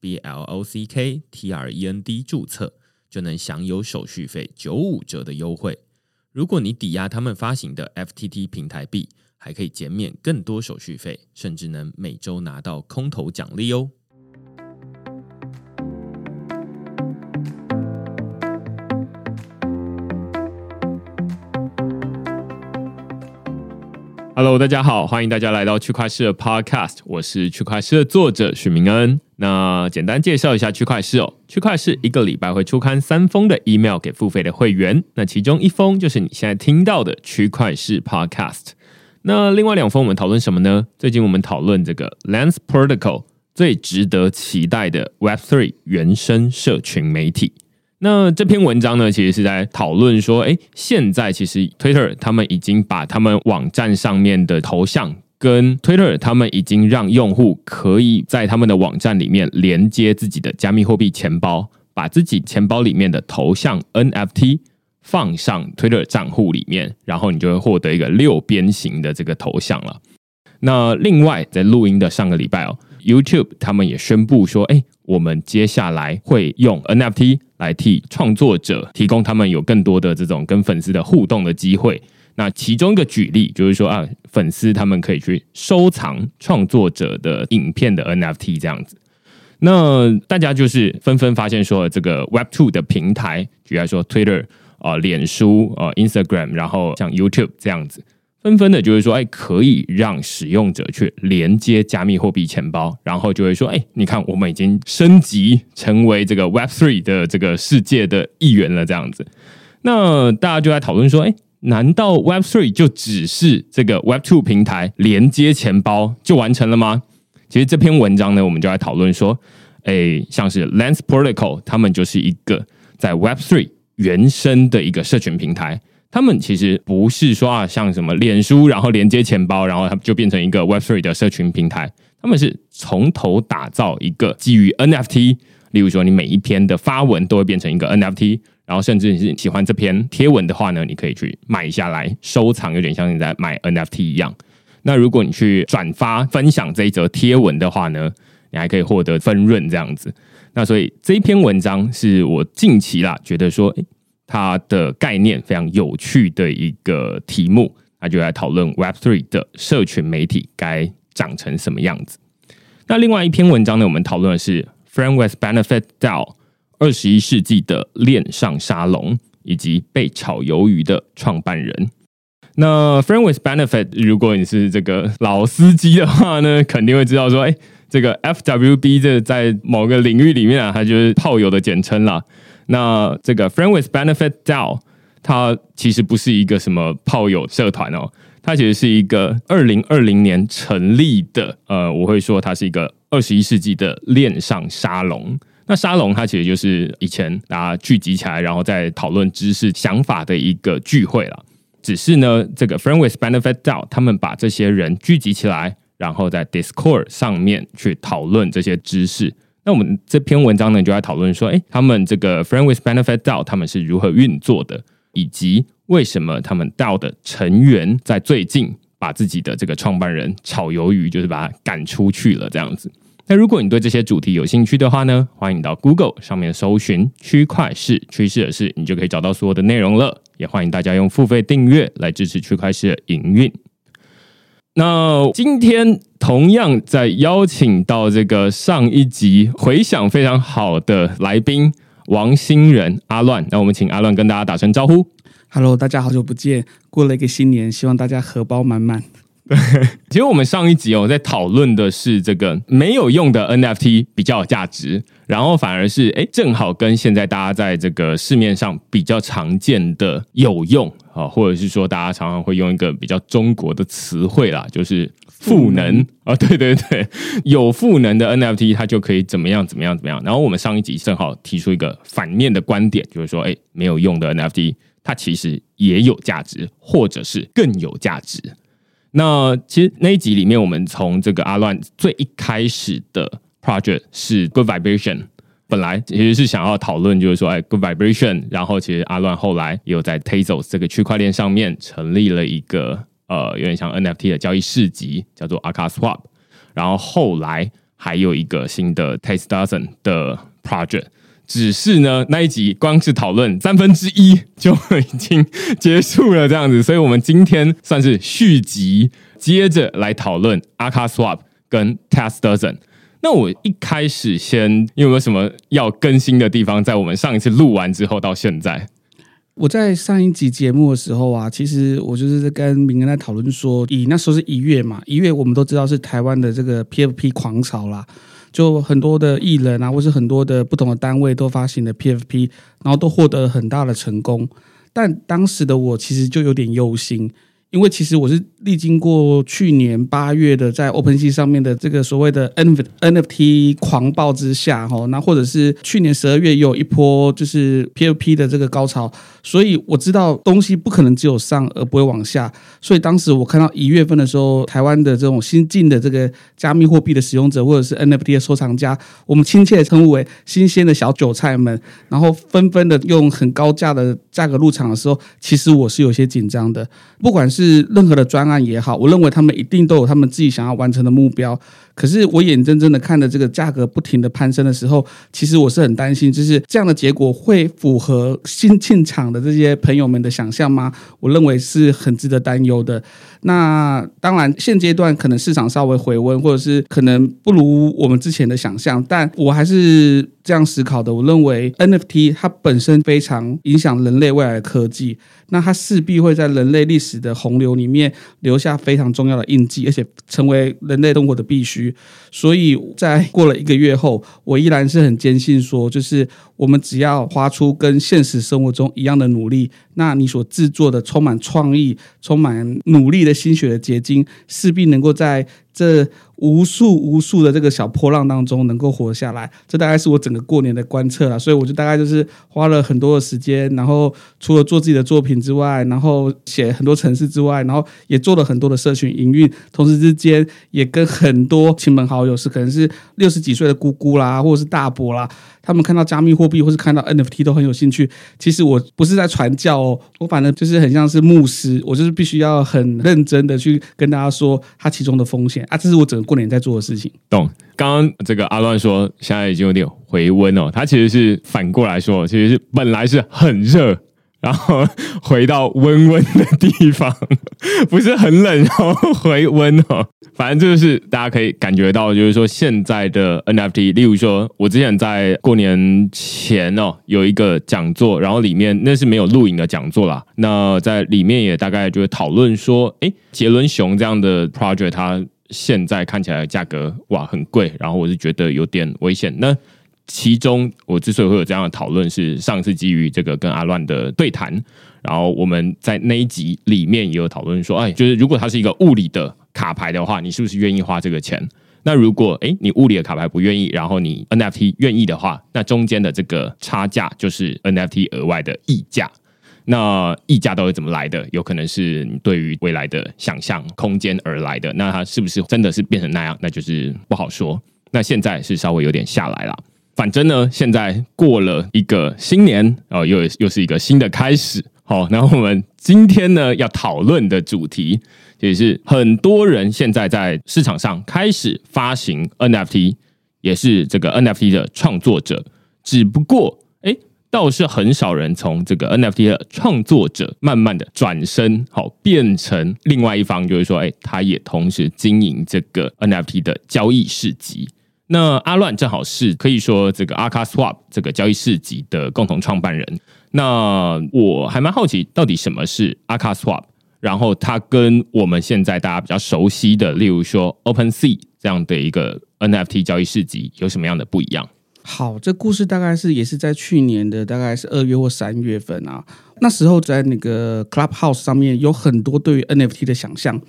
B L O C K T R E N D 注册，就能享有手续费九五折的优惠。如果你抵押他们发行的 F T T 平台币，还可以减免更多手续费，甚至能每周拿到空投奖励哦。Hello，大家好，欢迎大家来到区块势的 Podcast，我是区块势的作者许明恩。那简单介绍一下区块市哦，区块市一个礼拜会出刊三封的 email 给付费的会员，那其中一封就是你现在听到的区块市 Podcast。那另外两封我们讨论什么呢？最近我们讨论这个 Lens Protocol 最值得期待的 Web3 原生社群媒体。那这篇文章呢，其实是在讨论说，哎，现在其实 Twitter 他们已经把他们网站上面的头像跟 Twitter 他们已经让用户可以在他们的网站里面连接自己的加密货币钱包，把自己钱包里面的头像 NFT 放上 Twitter 账户里面，然后你就会获得一个六边形的这个头像了。那另外，在录音的上个礼拜哦，YouTube 他们也宣布说，哎，我们接下来会用 NFT。来替创作者提供他们有更多的这种跟粉丝的互动的机会。那其中一个举例就是说啊，粉丝他们可以去收藏创作者的影片的 NFT 这样子。那大家就是纷纷发现说，这个 Web Two 的平台，比如说 Twitter 啊、脸书啊、Instagram，然后像 YouTube 这样子。纷纷的，就是说，哎，可以让使用者去连接加密货币钱包，然后就会说，哎，你看，我们已经升级成为这个 Web Three 的这个世界的一员了，这样子。那大家就在讨论说，哎，难道 Web3 就只是这个 Web2 平台连接钱包就完成了吗？其实这篇文章呢，我们就来讨论说，哎，像是 Lens Protocol，他们就是一个在 Web3 原生的一个社群平台。他们其实不是说啊，像什么脸书，然后连接钱包，然后它就变成一个 Web3 的社群平台。他们是从头打造一个基于 NFT，例如说你每一篇的发文都会变成一个 NFT，然后甚至你是喜欢这篇贴文的话呢，你可以去买下来收藏，有点像你在买 NFT 一样。那如果你去转发分享这一则贴文的话呢，你还可以获得分润这样子。那所以这一篇文章是我近期啦觉得说，它的概念非常有趣的一个题目，那就来讨论 Web Three 的社群媒体该长成什么样子。那另外一篇文章呢，我们讨论的是 Friend with Benefit DAO 二十一世纪的恋上沙龙以及被炒鱿鱼的创办人。那 Friend with Benefit，如果你是这个老司机的话呢，肯定会知道说，哎，这个 FWB 这在某个领域里面啊，它就是炮友的简称啦。那这个 Friend with Benefit DAO，它其实不是一个什么炮友社团哦，它其实是一个二零二零年成立的，呃，我会说它是一个二十一世纪的恋上沙龙。那沙龙它其实就是以前大家聚集起来，然后在讨论知识、想法的一个聚会了。只是呢，这个 Friend with Benefit DAO，他们把这些人聚集起来，然后在 Discord 上面去讨论这些知识。那我们这篇文章呢，就在讨论说，哎，他们这个 Friend with Benefit DAO 他们是如何运作的，以及为什么他们 DAO 的成员在最近把自己的这个创办人炒鱿鱼，就是把他赶出去了这样子。那如果你对这些主题有兴趣的话呢，欢迎到 Google 上面搜寻“区块市趋势的势”，你就可以找到所有的内容了。也欢迎大家用付费订阅来支持区块市的营运。那今天同样在邀请到这个上一集回响非常好的来宾王新仁阿乱，那我们请阿乱跟大家打声招呼。Hello，大家好久不见，过了一个新年，希望大家荷包满满。对，其实我们上一集哦，在讨论的是这个没有用的 NFT 比较有价值，然后反而是哎，正好跟现在大家在这个市面上比较常见的有用啊，或者是说大家常常会用一个比较中国的词汇啦，就是赋能。啊，对对对，有赋能的 NFT 它就可以怎么样怎么样怎么样。然后我们上一集正好提出一个反面的观点，就是说，哎，没有用的 NFT 它其实也有价值，或者是更有价值。那其实那一集里面，我们从这个阿乱最一开始的 project 是 Good Vibration，本来其实是想要讨论，就是说，哎，Good Vibration，然后其实阿乱后来又在 Tezos 这个区块链上面成立了一个呃，有点像 NFT 的交易市集，叫做 Aka Swap，然后后来还有一个新的 TasteDozen 的 project。只是呢，那一集光是讨论三分之一就已经结束了，这样子，所以我们今天算是续集，接着来讨论 Aka Swap 跟 test dozen。那我一开始先有没有什么要更新的地方？在我们上一次录完之后到现在，我在上一集节目的时候啊，其实我就是在跟明恩在讨论说，以那时候是一月嘛，一月我们都知道是台湾的这个 PFP 狂潮啦。就很多的艺人啊，或是很多的不同的单位都发行了 PFP，然后都获得了很大的成功。但当时的我其实就有点忧心。因为其实我是历经过去年八月的在 OpenSea 上面的这个所谓的 NFT 狂暴之下哈，那或者是去年十二月有一波就是 PFP 的这个高潮，所以我知道东西不可能只有上而不会往下，所以当时我看到一月份的时候，台湾的这种新进的这个加密货币的使用者或者是 NFT 的收藏家，我们亲切的称呼为新鲜的小韭菜们，然后纷纷的用很高价的价格入场的时候，其实我是有些紧张的，不管是是任何的专案也好，我认为他们一定都有他们自己想要完成的目标。可是我眼睁睁的看着这个价格不停的攀升的时候，其实我是很担心，就是这样的结果会符合新进场的这些朋友们的想象吗？我认为是很值得担忧的。那当然，现阶段可能市场稍微回温，或者是可能不如我们之前的想象，但我还是这样思考的。我认为 NFT 它本身非常影响人类未来的科技，那它势必会在人类历史的洪流里面留下非常重要的印记，而且成为人类生活的必须。所以在过了一个月后，我依然是很坚信说，就是我们只要花出跟现实生活中一样的努力，那你所制作的充满创意、充满努力的心血的结晶，势必能够在这无数无数的这个小波浪当中能够活下来，这大概是我整个过年的观测了。所以我就大概就是花了很多的时间，然后除了做自己的作品之外，然后写很多程式之外，然后也做了很多的社群营运，同时之间也跟很多亲朋好友，是可能是六十几岁的姑姑啦，或者是大伯啦。他们看到加密货币或是看到 NFT 都很有兴趣。其实我不是在传教哦，我反正就是很像是牧师，我就是必须要很认真的去跟大家说它其中的风险啊。这是我整个过年在做的事情。懂。刚刚这个阿乱说现在已经有点回温哦，他其实是反过来说，其实是本来是很热。然后回到温温的地方，不是很冷，然后回温哦。反正就是大家可以感觉到，就是说现在的 NFT，例如说，我之前在过年前哦有一个讲座，然后里面那是没有录影的讲座啦。那在里面也大概就会讨论说，诶，杰伦熊这样的 project，它现在看起来价格哇很贵，然后我是觉得有点危险。那其中，我之所以会有这样的讨论，是上次基于这个跟阿乱的对谈，然后我们在那一集里面也有讨论说，哎，就是如果它是一个物理的卡牌的话，你是不是愿意花这个钱？那如果哎，你物理的卡牌不愿意，然后你 NFT 愿意的话，那中间的这个差价就是 NFT 额外的溢价。那溢价到底怎么来的？有可能是你对于未来的想象空间而来的。那它是不是真的是变成那样？那就是不好说。那现在是稍微有点下来了。反正呢，现在过了一个新年哦，又又是一个新的开始。好，那我们今天呢要讨论的主题，也是很多人现在在市场上开始发行 NFT，也是这个 NFT 的创作者。只不过，倒是很少人从这个 NFT 的创作者慢慢的转身，好变成另外一方，就是说，哎，他也同时经营这个 NFT 的交易市集。那阿乱正好是可以说这个 Aka Swap 这个交易市集的共同创办人。那我还蛮好奇，到底什么是 Aka Swap？然后它跟我们现在大家比较熟悉的，例如说 OpenSea 这样的一个 NFT 交易市集有什么样的不一样？好，这故事大概是也是在去年的大概是二月或三月份啊，那时候在那个 Clubhouse 上面有很多对于 NFT 的想象。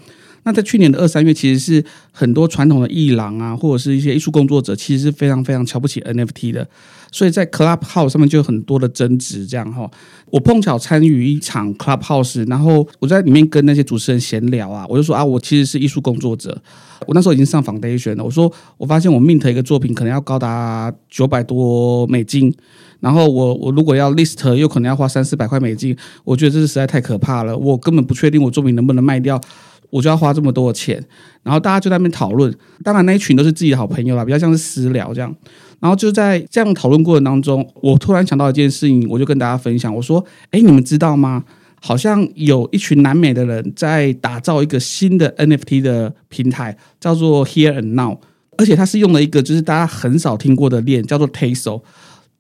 那在去年的二三月，其实是很多传统的艺廊啊，或者是一些艺术工作者，其实是非常非常瞧不起 NFT 的。所以在 Clubhouse 上面就有很多的争执，这样哈。我碰巧参与一场 Clubhouse，然后我在里面跟那些主持人闲聊啊，我就说啊，我其实是艺术工作者，我那时候已经上 Foundation 了。我说我发现我 mint 一个作品可能要高达九百多美金，然后我我如果要 list 又可能要花三四百块美金，我觉得这是实在太可怕了，我根本不确定我作品能不能卖掉。我就要花这么多的钱，然后大家就在那边讨论。当然那一群都是自己的好朋友啦，比较像是私聊这样。然后就在这样讨论过程当中，我突然想到一件事情，我就跟大家分享。我说：“诶，你们知道吗？好像有一群南美的人在打造一个新的 NFT 的平台，叫做 Here and Now，而且它是用了一个就是大家很少听过的链，叫做 Tezos。”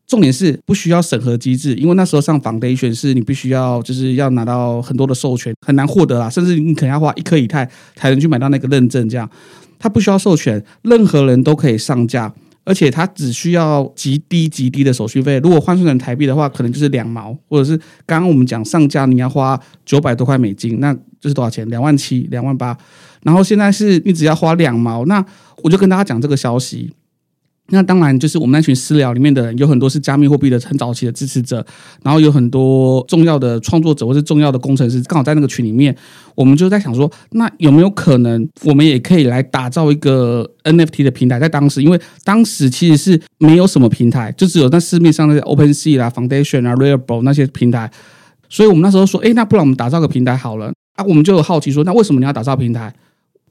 重点是不需要审核机制，因为那时候上 Foundation 是你必须要就是要拿到很多的授权，很难获得啦，甚至你可能要花一颗以太才能去买到那个认证。这样，它不需要授权，任何人都可以上架，而且它只需要极低极低的手续费。如果换算成台币的话，可能就是两毛，或者是刚刚我们讲上架你要花九百多块美金，那就是多少钱？两万七、两万八。然后现在是你只要花两毛，那我就跟大家讲这个消息。那当然，就是我们那群私聊里面的人，有很多是加密货币的很早期的支持者，然后有很多重要的创作者或是重要的工程师，刚好在那个群里面，我们就在想说，那有没有可能，我们也可以来打造一个 NFT 的平台？在当时，因为当时其实是没有什么平台，就只有在市面上那些 OpenSea 啦、Foundation 啊、Rarible 那些平台，所以我们那时候说，诶，那不然我们打造个平台好了。啊，我们就有好奇说，那为什么你要打造平台？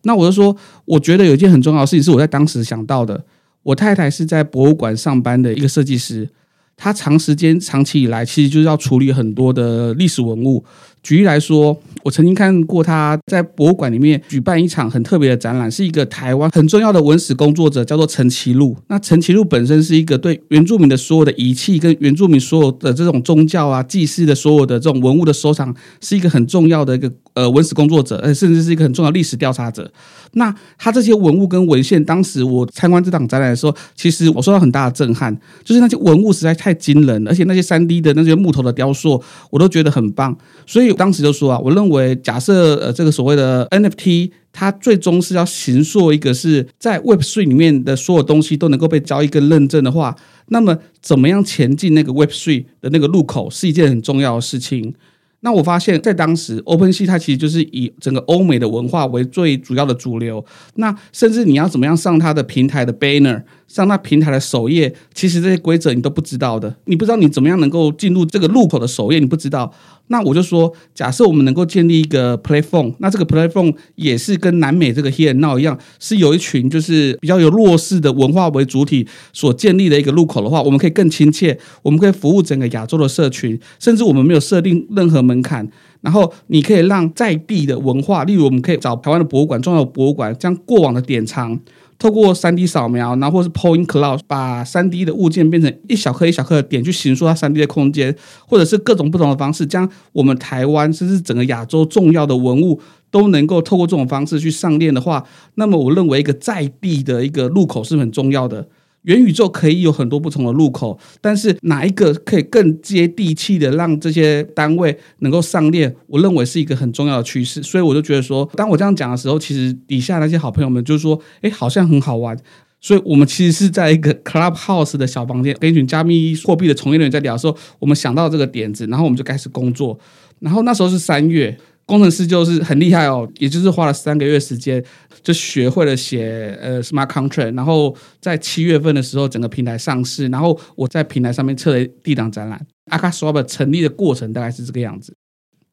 那我就说，我觉得有一件很重要的事情是我在当时想到的。我太太是在博物馆上班的一个设计师，她长时间、长期以来，其实就是要处理很多的历史文物。举例来说，我曾经看过他在博物馆里面举办一场很特别的展览，是一个台湾很重要的文史工作者，叫做陈其禄。那陈其禄本身是一个对原住民的所有的仪器跟原住民所有的这种宗教啊、祭祀的所有的这种文物的收藏，是一个很重要的一个呃文史工作者，呃，甚至是一个很重要历史调查者。那他这些文物跟文献，当时我参观这场展览的时候，其实我受到很大的震撼，就是那些文物实在太惊人了，而且那些三 D 的那些木头的雕塑，我都觉得很棒，所以。当时就说啊，我认为假设呃这个所谓的 NFT，它最终是要形塑一个是在 Web3 里面的所有东西都能够被交易跟认证的话，那么怎么样前进那个 Web3 的那个路口是一件很重要的事情。那我发现，在当时，OpenSea 它其实就是以整个欧美的文化为最主要的主流。那甚至你要怎么样上它的平台的 banner，上那平台的首页，其实这些规则你都不知道的。你不知道你怎么样能够进入这个入口的首页，你不知道。那我就说，假设我们能够建立一个 platform，那这个 platform 也是跟南美这个 Here Now 一样，是有一群就是比较有弱势的文化为主体所建立的一个入口的话，我们可以更亲切，我们可以服务整个亚洲的社群，甚至我们没有设定任何门槛，然后你可以让在地的文化，例如我们可以找台湾的博物馆、重要博物馆，将过往的典藏。透过三 D 扫描，然后或是 Point Cloud 把三 D 的物件变成一小颗一小颗的点，去形塑它三 D 的空间，或者是各种不同的方式，将我们台湾甚至整个亚洲重要的文物都能够透过这种方式去上链的话，那么我认为一个在地的一个入口是很重要的。元宇宙可以有很多不同的入口，但是哪一个可以更接地气的让这些单位能够上链？我认为是一个很重要的趋势。所以我就觉得说，当我这样讲的时候，其实底下那些好朋友们就说：“哎，好像很好玩。”所以我们其实是在一个 Clubhouse 的小房间，跟一群加密货币的从业人员在聊的时候，我们想到这个点子，然后我们就开始工作。然后那时候是三月。工程师就是很厉害哦，也就是花了三个月时间就学会了写呃 smart contract，然后在七月份的时候整个平台上市，然后我在平台上面测了第一档展览。akaSwap 成立的过程大概是这个样子。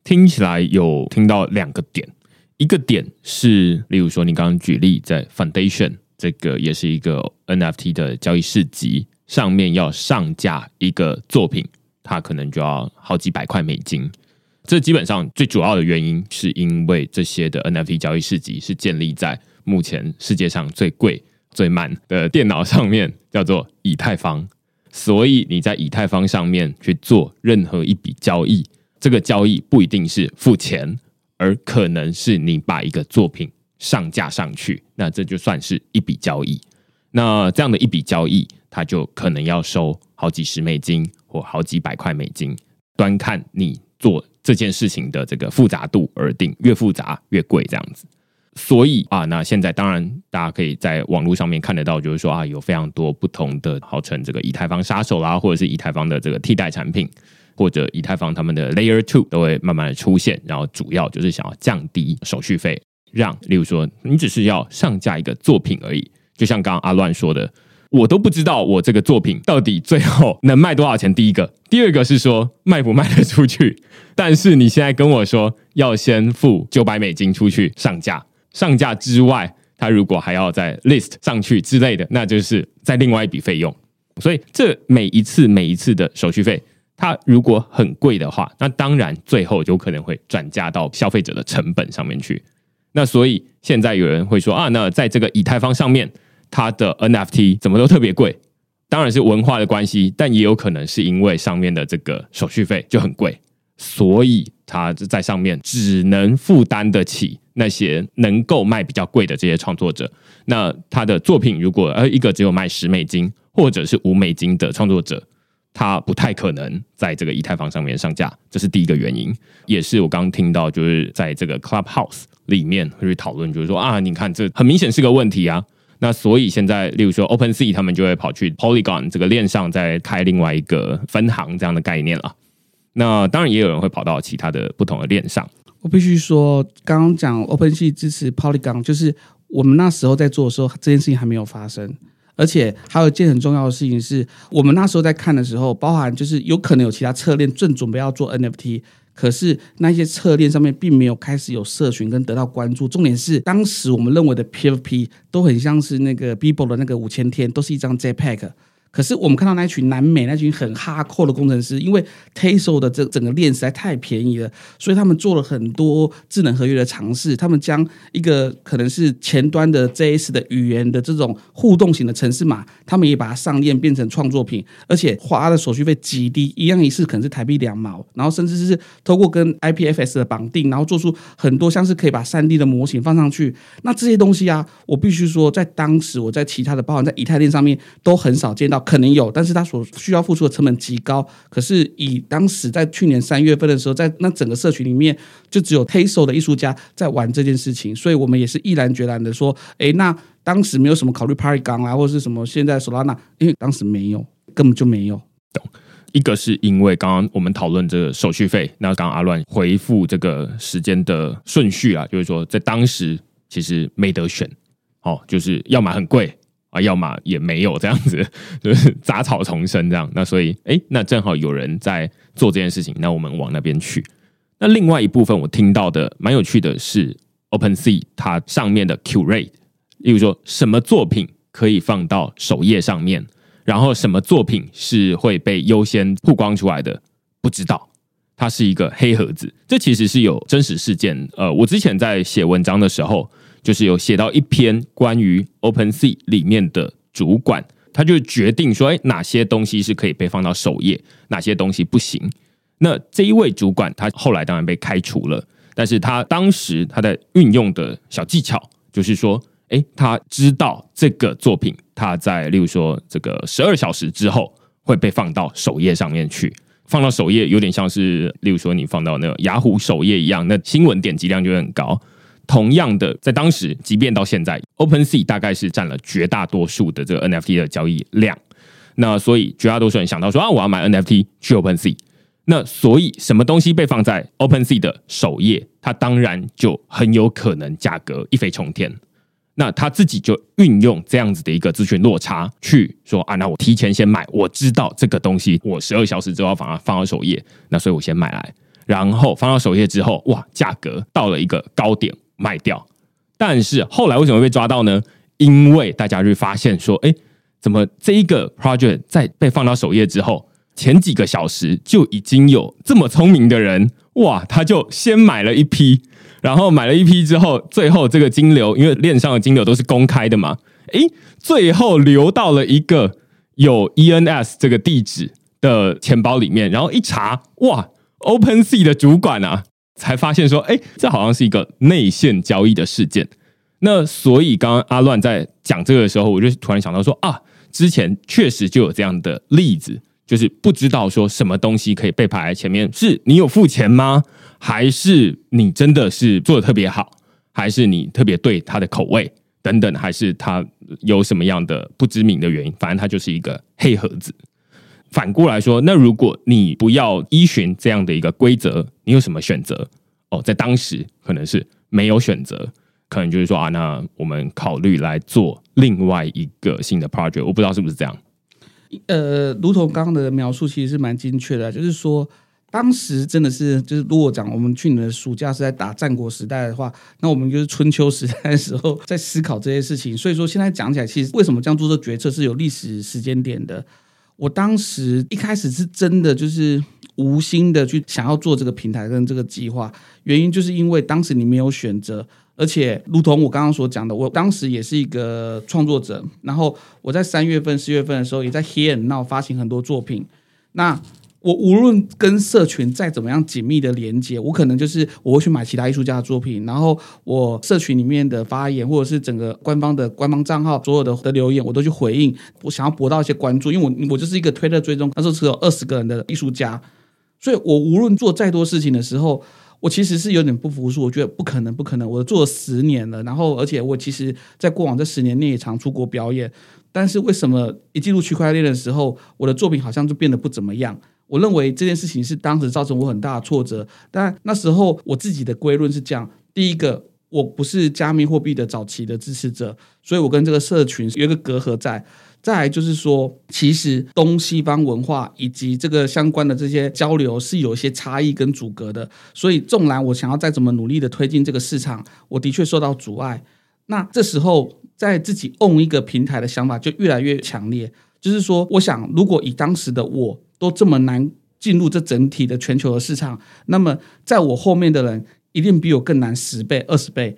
听起来有听到两个点，一个点是例如说你刚刚举例在 Foundation 这个也是一个 NFT 的交易市集上面要上架一个作品，它可能就要好几百块美金。这基本上最主要的原因，是因为这些的 NFT 交易市集是建立在目前世界上最贵、最慢的电脑上面，叫做以太坊。所以你在以太坊上面去做任何一笔交易，这个交易不一定是付钱，而可能是你把一个作品上架上去，那这就算是一笔交易。那这样的一笔交易，它就可能要收好几十美金或好几百块美金，端看你做这件事情的这个复杂度而定，越复杂越贵这样子。所以啊，那现在当然大家可以在网络上面看得到，就是说啊，有非常多不同的号称这个以太坊杀手啦，或者是以太坊的这个替代产品，或者以太坊他们的 Layer Two 都会慢慢的出现，然后主要就是想要降低手续费，让例如说你只是要上架一个作品而已，就像刚刚阿乱说的，我都不知道我这个作品到底最后能卖多少钱。第一个，第二个是说卖不卖得出去，但是你现在跟我说要先付九百美金出去上架。上架之外，他如果还要再 list 上去之类的，那就是再另外一笔费用。所以这每一次每一次的手续费，它如果很贵的话，那当然最后就可能会转嫁到消费者的成本上面去。那所以现在有人会说啊，那在这个以太坊上面，它的 NFT 怎么都特别贵？当然是文化的关系，但也有可能是因为上面的这个手续费就很贵，所以它在上面只能负担得起。那些能够卖比较贵的这些创作者，那他的作品如果呃一个只有卖十美金或者是五美金的创作者，他不太可能在这个以太坊上面上架，这是第一个原因，也是我刚刚听到就是在这个 Clubhouse 里面会去讨论，就是说啊，你看这很明显是个问题啊。那所以现在，例如说 OpenSea 他们就会跑去 Polygon 这个链上再开另外一个分行这样的概念了。那当然也有人会跑到其他的不同的链上。我必须说，刚刚讲 OpenSea 支持 Polygon，就是我们那时候在做的时候，这件事情还没有发生。而且还有一件很重要的事情是，我们那时候在看的时候，包含就是有可能有其他侧链正准备要做 NFT，可是那些侧链上面并没有开始有社群跟得到关注。重点是，当时我们认为的 PFP 都很像是那个 Beeple 的那个五千天，都是一张 JPEG。可是我们看到那群南美那群很哈扣的工程师，因为 Tezos 的这整个链实在太便宜了，所以他们做了很多智能合约的尝试。他们将一个可能是前端的 JS 的语言的这种互动型的程式码，他们也把它上链变成创作品，而且花的手续费极低，一样一次可能是台币两毛，然后甚至是透过跟 IPFS 的绑定，然后做出很多像是可以把 3D 的模型放上去。那这些东西啊，我必须说，在当时我在其他的，包含在以太链上面都很少见到。可能有，但是他所需要付出的成本极高。可是以当时在去年三月份的时候，在那整个社群里面，就只有 Tezos 的艺术家在玩这件事情，所以我们也是毅然决然的说，哎，那当时没有什么考虑 Polygon 啊，或者是什么现在 Solana，因为当时没有，根本就没有。一个是因为刚刚我们讨论这个手续费，那刚刚阿乱回复这个时间的顺序啊，就是说在当时其实没得选，哦，就是要么很贵。啊，要么也没有这样子，就是杂草丛生这样。那所以，哎，那正好有人在做这件事情，那我们往那边去。那另外一部分我听到的蛮有趣的是，OpenSea 它上面的 Curate，例如说什么作品可以放到首页上面，然后什么作品是会被优先曝光出来的，不知道。它是一个黑盒子。这其实是有真实事件。呃，我之前在写文章的时候。就是有写到一篇关于 OpenSea 里面的主管，他就决定说，哎，哪些东西是可以被放到首页，哪些东西不行。那这一位主管，他后来当然被开除了，但是他当时他在运用的小技巧，就是说，哎，他知道这个作品，他在例如说这个十二小时之后会被放到首页上面去，放到首页有点像是，例如说你放到那个雅虎首页一样，那新闻点击量就会很高。同样的，在当时，即便到现在，OpenSea 大概是占了绝大多数的这个 NFT 的交易量。那所以绝大多数人想到说啊，我要买 NFT 去 OpenSea。那所以什么东西被放在 OpenSea 的首页，它当然就很有可能价格一飞冲天。那他自己就运用这样子的一个资讯落差去说啊，那我提前先买，我知道这个东西我十二小时之后放放到首页，那所以我先买来，然后放到首页之后，哇，价格到了一个高点。卖掉，但是后来为什么被抓到呢？因为大家就发现说，哎，怎么这一个 project 在被放到首页之后，前几个小时就已经有这么聪明的人，哇，他就先买了一批，然后买了一批之后，最后这个金流，因为链上的金流都是公开的嘛，哎，最后流到了一个有 ENS 这个地址的钱包里面，然后一查，哇，OpenSea 的主管啊。才发现说，哎，这好像是一个内线交易的事件。那所以刚刚阿乱在讲这个的时候，我就突然想到说啊，之前确实就有这样的例子，就是不知道说什么东西可以被排在前面，是你有付钱吗？还是你真的是做的特别好？还是你特别对他的口味等等？还是他有什么样的不知名的原因？反正他就是一个黑盒子。反过来说，那如果你不要依循这样的一个规则，你有什么选择？哦，在当时可能是没有选择。可能就是说啊，那我们考虑来做另外一个新的 project，我不知道是不是这样。呃，如同刚刚的描述，其实是蛮精确的。就是说，当时真的是，就是如果讲我们去年的暑假是在打战国时代的话，那我们就是春秋时代的时候在思考这些事情。所以说，现在讲起来，其实为什么这样做这决策是有历史时间点的。我当时一开始是真的就是无心的去想要做这个平台跟这个计划，原因就是因为当时你没有选择。而且，如同我刚刚所讲的，我当时也是一个创作者。然后我在三月份、四月份的时候，也在 Here and Now 发行很多作品。那我无论跟社群再怎么样紧密的连接，我可能就是我会去买其他艺术家的作品，然后我社群里面的发言，或者是整个官方的官方账号所有的的留言，我都去回应。我想要博到一些关注，因为我我就是一个推特追踪，那时候只有二十个人的艺术家，所以我无论做再多事情的时候。我其实是有点不服输，我觉得不可能，不可能。我做了十年了，然后而且我其实，在过往这十年内也常出国表演，但是为什么一进入区块链的时候，我的作品好像就变得不怎么样？我认为这件事情是当时造成我很大的挫折。但那时候我自己的归论是这样：第一个，我不是加密货币的早期的支持者，所以我跟这个社群有一个隔阂在。再来就是说，其实东西方文化以及这个相关的这些交流是有一些差异跟阻隔的，所以纵然我想要再怎么努力的推进这个市场，我的确受到阻碍。那这时候，在自己 own 一个平台的想法就越来越强烈，就是说，我想如果以当时的我都这么难进入这整体的全球的市场，那么在我后面的人一定比我更难十倍、二十倍。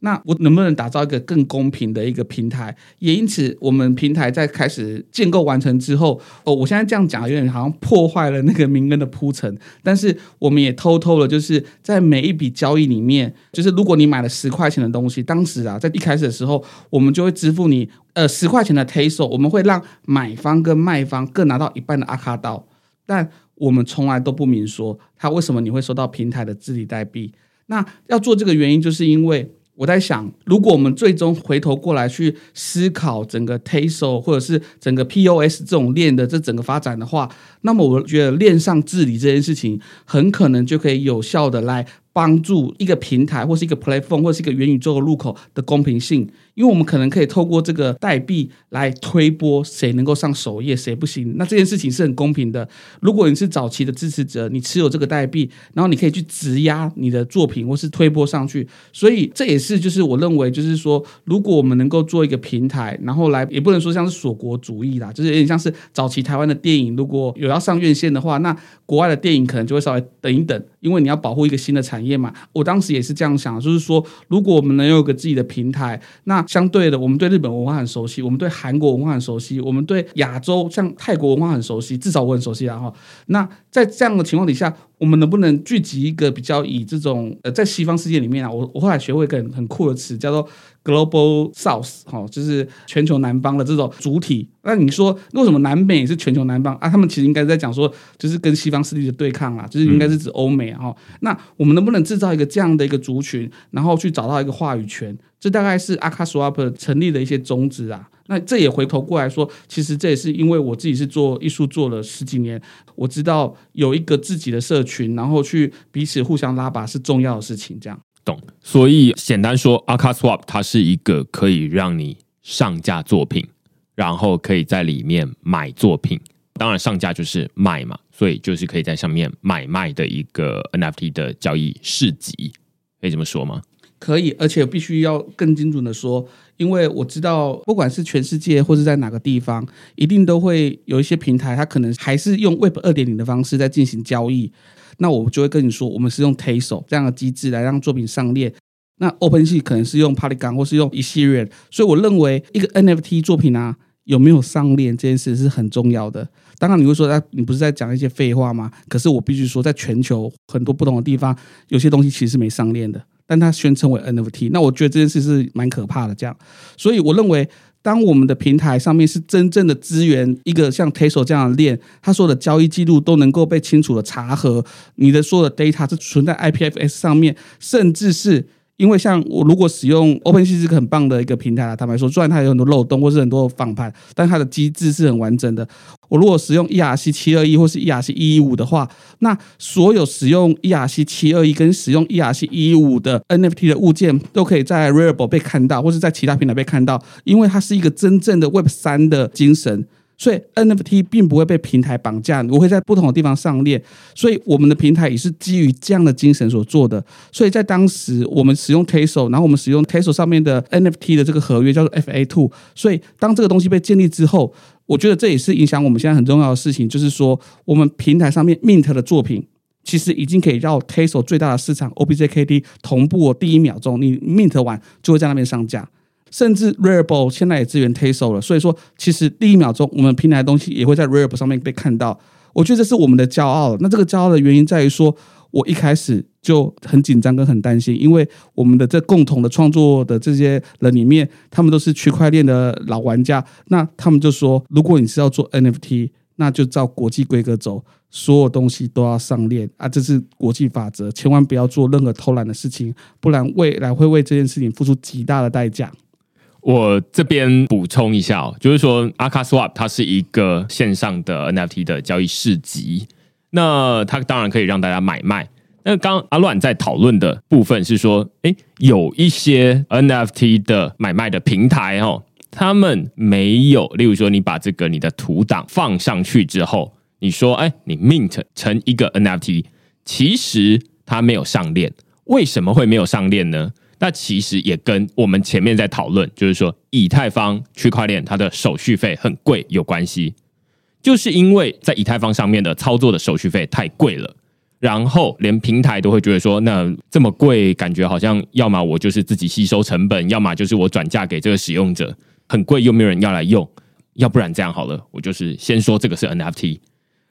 那我能不能打造一个更公平的一个平台？也因此，我们平台在开始建构完成之后，哦，我现在这样讲有点好像破坏了那个明恩的铺陈。但是，我们也偷偷的，就是在每一笔交易里面，就是如果你买了十块钱的东西，当时啊，在一开始的时候，我们就会支付你呃十块钱的 TESO，我们会让买方跟卖方各拿到一半的阿卡道，但我们从来都不明说他为什么你会收到平台的治理代币。那要做这个原因，就是因为。我在想，如果我们最终回头过来去思考整个 Teso 或者是整个 POS 这种链的这整个发展的话，那么我觉得链上治理这件事情很可能就可以有效的来帮助一个平台或是一个 platform 或是一个元宇宙的入口的公平性。因为我们可能可以透过这个代币来推播谁能够上首页，谁不行。那这件事情是很公平的。如果你是早期的支持者，你持有这个代币，然后你可以去质押你的作品或是推播上去。所以这也是就是我认为就是说，如果我们能够做一个平台，然后来也不能说像是锁国主义啦，就是有点像是早期台湾的电影，如果有要上院线的话，那国外的电影可能就会稍微等一等，因为你要保护一个新的产业嘛。我当时也是这样想，就是说，如果我们能有个自己的平台，那相对的，我们对日本文化很熟悉，我们对韩国文化很熟悉，我们对亚洲像泰国文化很熟悉，至少我很熟悉啊哈，那在这样的情况底下，我们能不能聚集一个比较以这种呃，在西方世界里面啊，我我后来学会一个很很酷的词，叫做 Global South，哈，就是全球南方的这种主体。那你说为什么南美是全球南方啊？他们其实应该在讲说，就是跟西方势力的对抗啊，就是应该是指欧美哈。那我们能不能制造一个这样的一个族群，然后去找到一个话语权？这大概是 akaSwap 成立的一些宗旨啊。那这也回头过来说，其实这也是因为我自己是做艺术做了十几年，我知道有一个自己的社群，然后去彼此互相拉拔是重要的事情。这样懂。所以简单说，akaSwap 它是一个可以让你上架作品，然后可以在里面买作品。当然上架就是卖嘛，所以就是可以在上面买卖的一个 NFT 的交易市集，可以这么说吗？可以，而且必须要更精准的说，因为我知道，不管是全世界或是在哪个地方，一定都会有一些平台，它可能还是用 Web 二点零的方式在进行交易。那我就会跟你说，我们是用 Tezos 这样的机制来让作品上链。那 Open 系可能是用 Polygon 或是用 Ethereum。所以我认为，一个 NFT 作品啊，有没有上链这件事是很重要的。当然你会说，哎，你不是在讲一些废话吗？可是我必须说，在全球很多不同的地方，有些东西其实是没上链的，但它宣称为 NFT。那我觉得这件事是蛮可怕的。这样，所以我认为，当我们的平台上面是真正的资源，一个像 t e s o 这样的链，它所有的交易记录都能够被清楚的查核，你的所有的 data 是存在 IPFS 上面，甚至是。因为像我如果使用 OpenSea 是个很棒的一个平台啊，坦白说，虽然它有很多漏洞或是很多仿盘，但它的机制是很完整的。我如果使用 ERC 七二一或是 ERC 一一五的话，那所有使用 ERC 七二一跟使用 ERC 一一五的 NFT 的物件都可以在 Rarible 被看到，或是在其他平台被看到，因为它是一个真正的 Web 三的精神。所以 NFT 并不会被平台绑架，我会在不同的地方上链。所以我们的平台也是基于这样的精神所做的。所以在当时我们使用 Tezos，然后我们使用 Tezos 上面的 NFT 的这个合约叫做 FA2。所以当这个东西被建立之后，我觉得这也是影响我们现在很重要的事情，就是说我们平台上面 Mint 的作品，其实已经可以绕 Tezos 最大的市场 OBJKT 同步，第一秒钟你 Mint 完就会在那边上架。甚至 Rarible 现在也支援 Tezos 了，所以说其实第一秒钟我们平台的东西也会在 Rarible 上面被看到。我觉得这是我们的骄傲。那这个骄傲的原因在于说，我一开始就很紧张跟很担心，因为我们的这共同的创作的这些人里面，他们都是区块链的老玩家。那他们就说，如果你是要做 NFT，那就照国际规格走，所有东西都要上链啊，这是国际法则，千万不要做任何偷懒的事情，不然未来会为这件事情付出极大的代价。我这边补充一下哦，就是说，Aka Swap 它是一个线上的 NFT 的交易市集，那它当然可以让大家买卖。那刚阿乱在讨论的部分是说，诶，有一些 NFT 的买卖的平台哦，他们没有，例如说，你把这个你的图档放上去之后，你说，诶，你 mint 成一个 NFT，其实它没有上链，为什么会没有上链呢？那其实也跟我们前面在讨论，就是说以太坊区块链它的手续费很贵有关系，就是因为在以太坊上面的操作的手续费太贵了，然后连平台都会觉得说，那这么贵，感觉好像要么我就是自己吸收成本，要么就是我转嫁给这个使用者，很贵又没有人要来用，要不然这样好了，我就是先说这个是 NFT，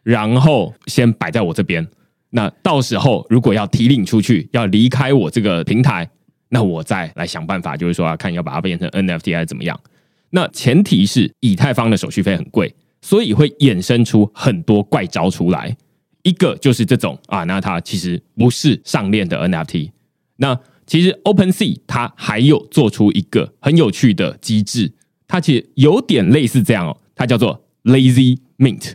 然后先摆在我这边，那到时候如果要提领出去，要离开我这个平台。那我再来想办法，就是说看要把它变成 NFT 还是怎么样。那前提是以太坊的手续费很贵，所以会衍生出很多怪招出来。一个就是这种啊，那它其实不是上链的 NFT。那其实 OpenSea 它还有做出一个很有趣的机制，它其实有点类似这样哦，它叫做 Lazy Mint。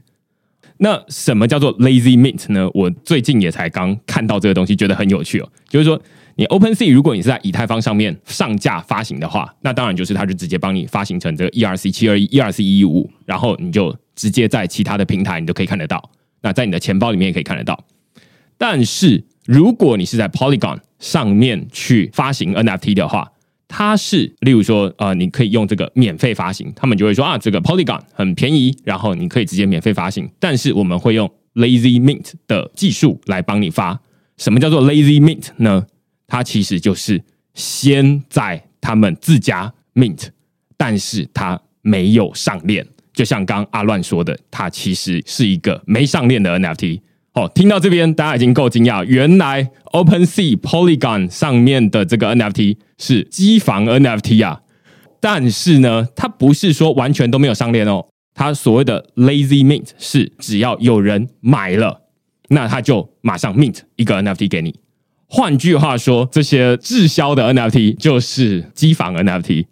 那什么叫做 Lazy Mint 呢？我最近也才刚看到这个东西，觉得很有趣哦，就是说。你 OpenSea 如果你是在以太坊上面上架发行的话，那当然就是它就直接帮你发行成这个 ERC 七二一、ERC 一一五，然后你就直接在其他的平台你都可以看得到。那在你的钱包里面也可以看得到。但是如果你是在 Polygon 上面去发行 NFT 的话，它是例如说呃，你可以用这个免费发行，他们就会说啊，这个 Polygon 很便宜，然后你可以直接免费发行。但是我们会用 Lazy Mint 的技术来帮你发。什么叫做 Lazy Mint 呢？它其实就是先在他们自家 mint，但是它没有上链。就像刚阿乱说的，它其实是一个没上链的 NFT。哦，听到这边大家已经够惊讶，原来 OpenSea Polygon 上面的这个 NFT 是机房 NFT 啊。但是呢，它不是说完全都没有上链哦。它所谓的 Lazy Mint 是只要有人买了，那他就马上 mint 一个 NFT 给你。换句话说，这些滞销的 NFT 就是机房 NFT。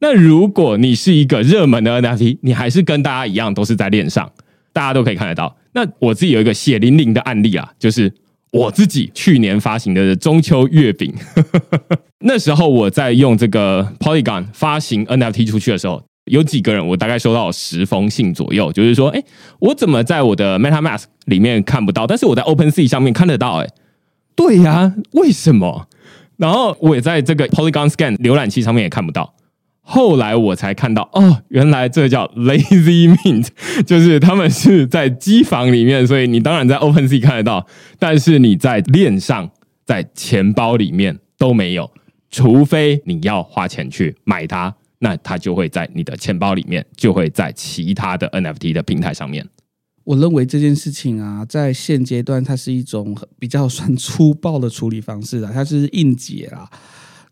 那如果你是一个热门的 NFT，你还是跟大家一样都是在链上，大家都可以看得到。那我自己有一个血淋淋的案例啊，就是我自己去年发行的中秋月饼。那时候我在用这个 Polygon 发行 NFT 出去的时候，有几个人我大概收到十封信左右，就是说，哎，我怎么在我的 MetaMask 里面看不到，但是我在 OpenSea 上面看得到，哎。对呀、为什么？然后我也在这个 Polygon Scan 浏览器上面也看不到。后来我才看到，哦，原来这叫 Lazy Mint，就是他们是在机房里面，所以你当然在 OpenSea 看得到，但是你在链上、在钱包里面都没有，除非你要花钱去买它。那它就会在你的钱包里面，就会在其他的 NFT 的平台上面。我认为这件事情啊，在现阶段它是一种比较算粗暴的处理方式啊，它是硬解啦。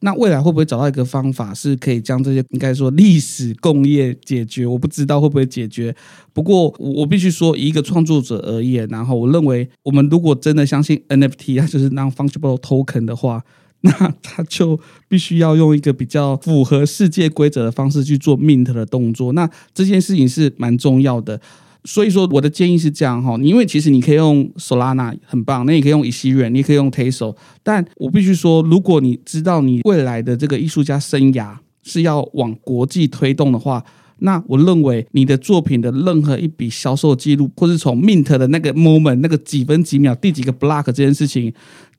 那未来会不会找到一个方法，是可以将这些应该说历史共业解决？我不知道会不会解决。不过我必须说，以一个创作者而言，然后我认为，我们如果真的相信 NFT 它就是让 fungible token 的话，那他就必须要用一个比较符合世界规则的方式去做 mint 的动作。那这件事情是蛮重要的。所以说，我的建议是这样哈，因为其实你可以用 Solana 很棒，那你可以用 e t h e r 你也可以用 Teso，但我必须说，如果你知道你未来的这个艺术家生涯是要往国际推动的话，那我认为你的作品的任何一笔销售记录，或是从 Mint 的那个 moment 那个几分几秒第几个 block 这件事情，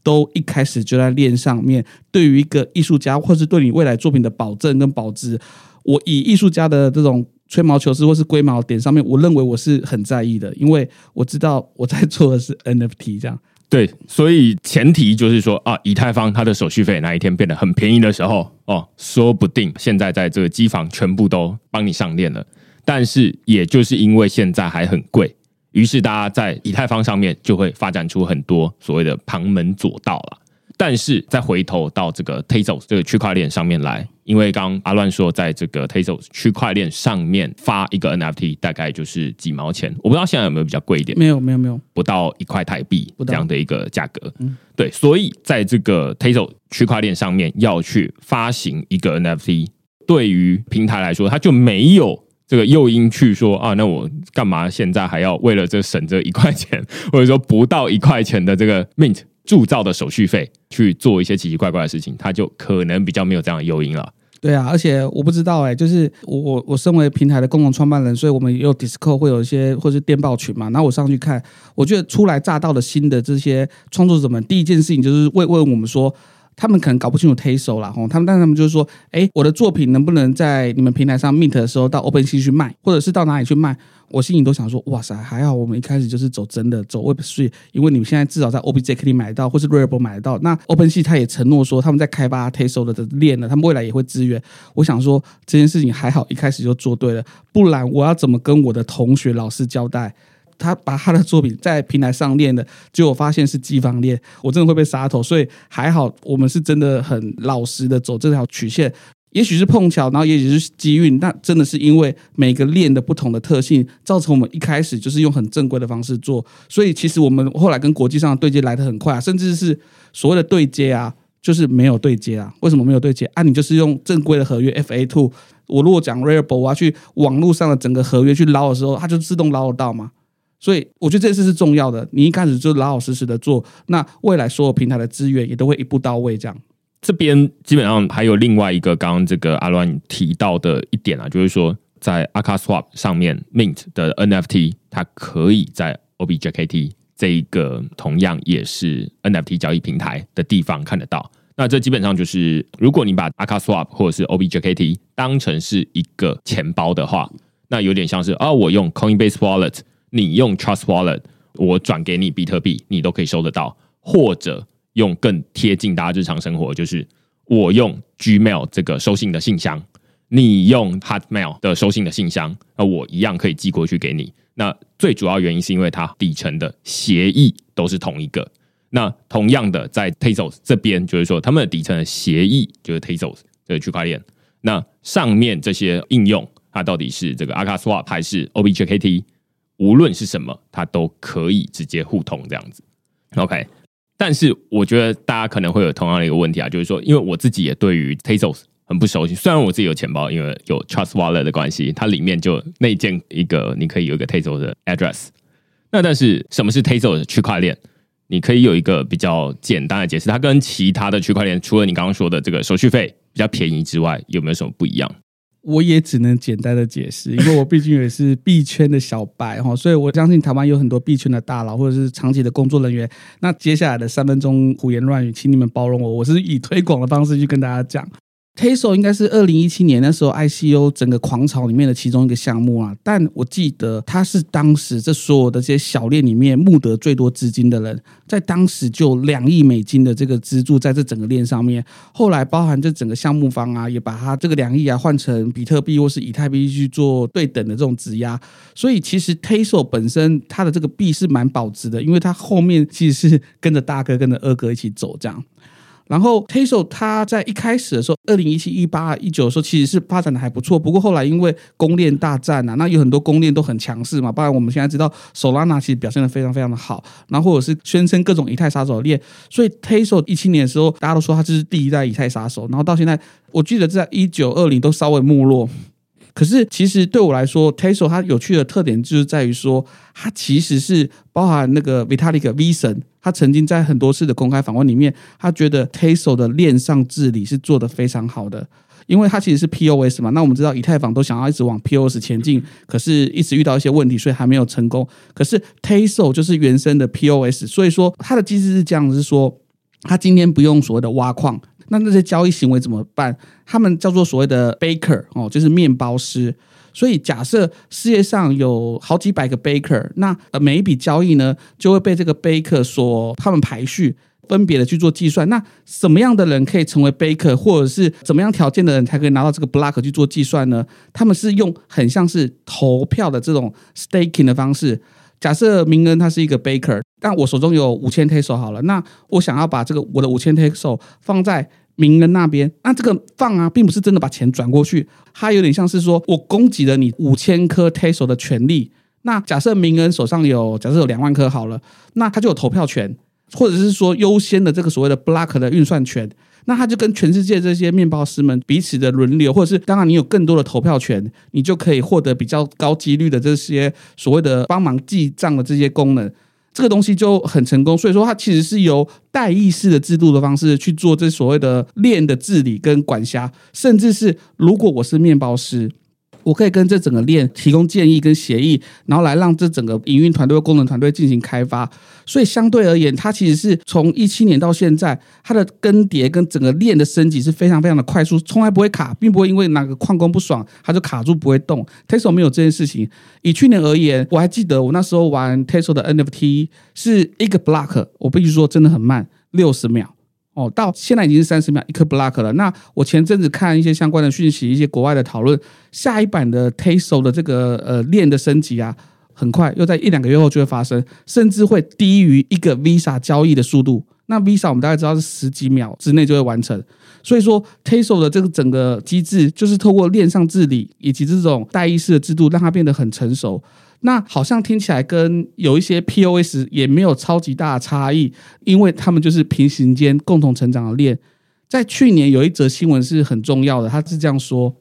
都一开始就在链上面，对于一个艺术家，或是对你未来作品的保证跟保值，我以艺术家的这种。吹毛求疵或是龟毛点上面，我认为我是很在意的，因为我知道我在做的是 NFT 这样。对，所以前提就是说啊，以太坊它的手续费哪一天变得很便宜的时候，哦，说不定现在在这个机房全部都帮你上链了。但是也就是因为现在还很贵，于是大家在以太坊上面就会发展出很多所谓的旁门左道了。但是再回头到这个 Tezos 这个区块链上面来，因为刚刚阿乱说，在这个 Tezos 区块链上面发一个 NFT 大概就是几毛钱，我不知道现在有没有比较贵一点？没有，没有，没有，不到一块台币这样的一个价格。嗯，对，所以在这个 Tezos 区块链上面要去发行一个 NFT，对于平台来说，它就没有这个诱因去说啊，那我干嘛现在还要为了这省这一块钱，或者说不到一块钱的这个 Mint？铸造的手续费去做一些奇奇怪怪的事情，他就可能比较没有这样的诱因了。对啊，而且我不知道哎、就是我我我身为平台的共同创办人，所以我们也有 Discord 会有一些或是电报群嘛。然后我上去看，我觉得初来乍到的新的这些创作者们，第一件事情就是问问我们说。他们可能搞不清楚 Tezos 啦，吼，他们但是他们就是说，哎，我的作品能不能在你们平台上 mint 的时候到 OpenSea 去卖，或者是到哪里去卖？我心里都想说，哇塞，还好我们一开始就是走真的，走 Web3，因为你们现在至少在 OBJ 可以买得到，或是 Rarible 买得到。那 OpenSea 他也承诺说，他们在开发 Taso 的链呢，他们未来也会支援。我想说这件事情还好，一开始就做对了，不然我要怎么跟我的同学、老师交代？他把他的作品在平台上链的，结果发现是机房链，我真的会被杀头。所以还好，我们是真的很老实的走这条曲线。也许是碰巧，然后也许是机运，那真的是因为每个链的不同的特性，造成我们一开始就是用很正规的方式做。所以其实我们后来跟国际上的对接来得很快啊，甚至是所谓的对接啊，就是没有对接啊。为什么没有对接？啊，你就是用正规的合约 F A two。我如果讲 Rarible，我要去网络上的整个合约去捞的时候，它就自动捞得到嘛？所以我觉得这件事是重要的，你一开始就老老实实的做，那未来所有平台的资源也都会一步到位。这样，这边基本上还有另外一个刚刚这个阿乱提到的一点啊，就是说在 akaSwap 上面 Mint 的 NFT，它可以在 OBJKT 这一个同样也是 NFT 交易平台的地方看得到。那这基本上就是，如果你把 akaSwap 或者是 OBJKT 当成是一个钱包的话，那有点像是啊，我用 Coinbase Wallet。你用 Trust Wallet，我转给你比特币，你都可以收得到；或者用更贴近大家日常生活，就是我用 Gmail 这个收信的信箱，你用 Hotmail 的收信的信箱，那我一样可以寄过去给你。那最主要原因是因为它底层的协议都是同一个。那同样的，在 Tezos 这边，就是说他们的底层的协议就是 Tezos 这个区块链。那上面这些应用，它到底是这个 akaSwap 还是 OBJKT？无论是什么，它都可以直接互通这样子，OK。但是我觉得大家可能会有同样的一个问题啊，就是说，因为我自己也对于 Tezos 很不熟悉。虽然我自己有钱包，因为有 Trust Wallet 的关系，它里面就内建一个你可以有一个 Tezos 的 address。那但是什么是 Tezos 区块链？你可以有一个比较简单的解释。它跟其他的区块链，除了你刚刚说的这个手续费比较便宜之外，有没有什么不一样？我也只能简单的解释，因为我毕竟也是币圈的小白哈，所以我相信台湾有很多币圈的大佬或者是长期的工作人员。那接下来的三分钟胡言乱语，请你们包容我，我是以推广的方式去跟大家讲。Tezos 应该是二零一七年那时候 ICO 整个狂潮里面的其中一个项目啊，但我记得他是当时这所有的这些小链里面募得最多资金的人，在当时就两亿美金的这个资助在这整个链上面。后来包含这整个项目方啊，也把它这个两亿啊换成比特币或是以太币去做对等的这种质押，所以其实 Tezos 本身它的这个币是蛮保值的，因为它后面其实是跟着大哥跟着二哥一起走这样。然后 Tezos 它在一开始的时候，二零一七、一八、一九的时候，其实是发展的还不错。不过后来因为公链大战啊，那有很多公链都很强势嘛。不然我们现在知道，Solana 其实表现的非常非常的好，然后或者是宣称各种以太杀手链。所以 t a s o 一七年的时候，大家都说它就是第一代以太杀手。然后到现在，我记得在一九、二零都稍微没落。可是，其实对我来说，Teso 它有趣的特点就是在于说，它其实是包含那个 Vitalik V 神，他曾经在很多次的公开访问里面，他觉得 Teso 的链上治理是做得非常好的，因为它其实是 POS 嘛。那我们知道以太坊都想要一直往 POS 前进，可是一直遇到一些问题，所以还没有成功。可是 Teso 就是原生的 POS，所以说它的机制是这样，是说它今天不用所谓的挖矿。那那些交易行为怎么办？他们叫做所谓的 baker 哦，就是面包师。所以假设世界上有好几百个 baker，那呃每一笔交易呢就会被这个 baker 所他们排序，分别的去做计算。那什么样的人可以成为 baker，或者是怎么样条件的人才可以拿到这个 block 去做计算呢？他们是用很像是投票的这种 staking 的方式。假设明恩他是一个 baker，但我手中有五千 Tezos 好了，那我想要把这个我的五千 Tezos 放在名人那边，那这个放啊，并不是真的把钱转过去，它有点像是说我供给了你五千颗 Tezos 的权利。那假设名人手上有，假设有两万颗好了，那他就有投票权，或者是说优先的这个所谓的 block 的运算权。那他就跟全世界这些面包师们彼此的轮流，或者是当然你有更多的投票权，你就可以获得比较高几率的这些所谓的帮忙记账的这些功能，这个东西就很成功。所以说，它其实是由代议式的制度的方式去做这所谓的链的治理跟管辖，甚至是如果我是面包师。我可以跟这整个链提供建议跟协议，然后来让这整个营运团队、功能团队进行开发。所以相对而言，它其实是从一七年到现在，它的更迭跟整个链的升级是非常非常的快速，从来不会卡，并不会因为哪个矿工不爽，它就卡住不会动。Tesla 没有这件事情。以去年而言，我还记得我那时候玩 Tesla 的 NFT 是一个 block，我必须说真的很慢，六十秒。哦，到现在已经是三十秒一颗 block 了。那我前阵子看一些相关的讯息，一些国外的讨论，下一版的 Teso 的这个呃链的升级啊，很快又在一两个月后就会发生，甚至会低于一个 Visa 交易的速度。那 Visa 我们大概知道是十几秒之内就会完成，所以说 Teso 的这个整个机制就是透过链上治理以及这种代议式的制度，让它变得很成熟。那好像听起来跟有一些 POS 也没有超级大的差异，因为他们就是平行间共同成长的链。在去年有一则新闻是很重要的，他是这样说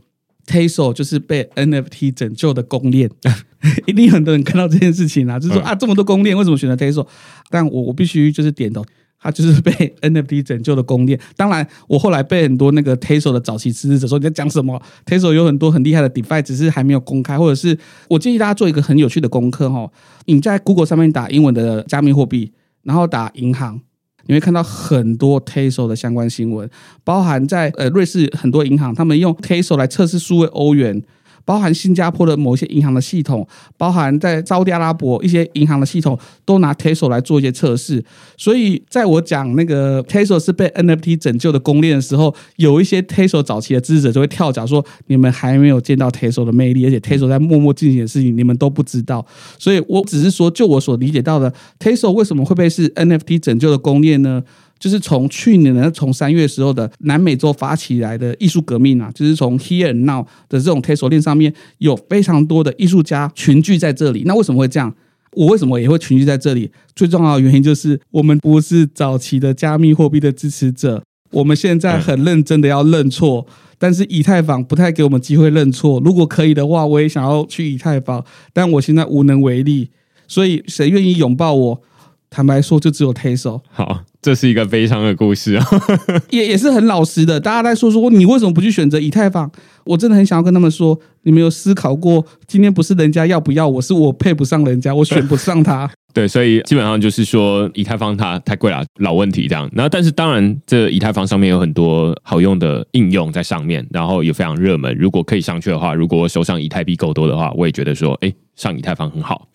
：Tesla 就是被 NFT 拯救的公链。一定很多人看到这件事情啊，就是说啊，这么多公链为什么选择 Tesla？但我我必须就是点头。他就是被 NFT 拯救的公链。当然，我后来被很多那个 Tezos 的早期支持者说，你在讲什么？Tezos 有很多很厉害的 DeFi，只是还没有公开。或者是我建议大家做一个很有趣的功课哈，你在 Google 上面打英文的加密货币，然后打银行，你会看到很多 Tezos 的相关新闻，包含在呃瑞士很多银行，他们用 Tezos 来测试数位欧元。包含新加坡的某些银行的系统，包含在沙乌地阿拉伯一些银行的系统，都拿 Tezos 来做一些测试。所以，在我讲那个 Tezos 是被 NFT 拯救的公链的时候，有一些 Tezos 早期的支持者就会跳脚说：“你们还没有见到 Tezos 的魅力，而且 Tezos 在默默进行的事情，你们都不知道。”所以，我只是说，就我所理解到的，Tezos 为什么会被是 NFT 拯救的公链呢？就是从去年的从三月时候的南美洲发起来的艺术革命啊，就是从 Here Now 的这种 Tezos 链上面有非常多的艺术家群聚在这里。那为什么会这样？我为什么也会群聚在这里？最重要的原因就是我们不是早期的加密货币的支持者，我们现在很认真的要认错，但是以太坊不太给我们机会认错。如果可以的话，我也想要去以太坊，但我现在无能为力。所以谁愿意拥抱我？坦白说，就只有 Tesla。好。这是一个悲伤的故事啊，也也是很老实的。大家在说说你为什么不去选择以太坊？我真的很想要跟他们说，你们有思考过，今天不是人家要不要我，是我配不上人家，我选不上他。对，所以基本上就是说，以太坊它太贵了，老问题这样。然后，但是当然，这以太坊上面有很多好用的应用在上面，然后也非常热门。如果可以上去的话，如果我手上以太币够多的话，我也觉得说，哎，上以太坊很好。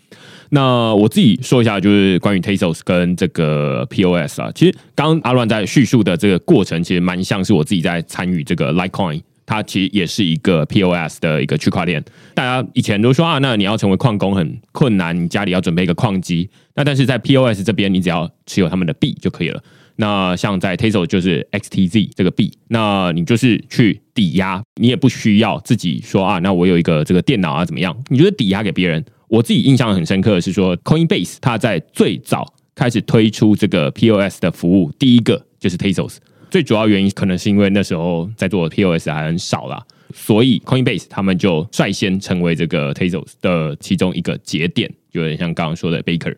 那我自己说一下，就是关于 Tezos 跟这个 POS 啊，其实刚阿乱在叙述的这个过程，其实蛮像是我自己在参与这个 Litecoin。它其实也是一个 POS 的一个区块链。大家以前都说啊，那你要成为矿工很困难，你家里要准备一个矿机。那但是在 POS 这边，你只要持有他们的币就可以了。那像在 Tezos 就是 XTZ 这个币，那你就是去抵押，你也不需要自己说啊，那我有一个这个电脑啊怎么样？你就是抵押给别人。我自己印象很深刻的是说，Coinbase 它在最早开始推出这个 POS 的服务，第一个就是 Tezos。最主要原因可能是因为那时候在做 POS 还很少啦，所以 Coinbase 他们就率先成为这个 Tezos 的其中一个节点，有点像刚刚说的 Baker。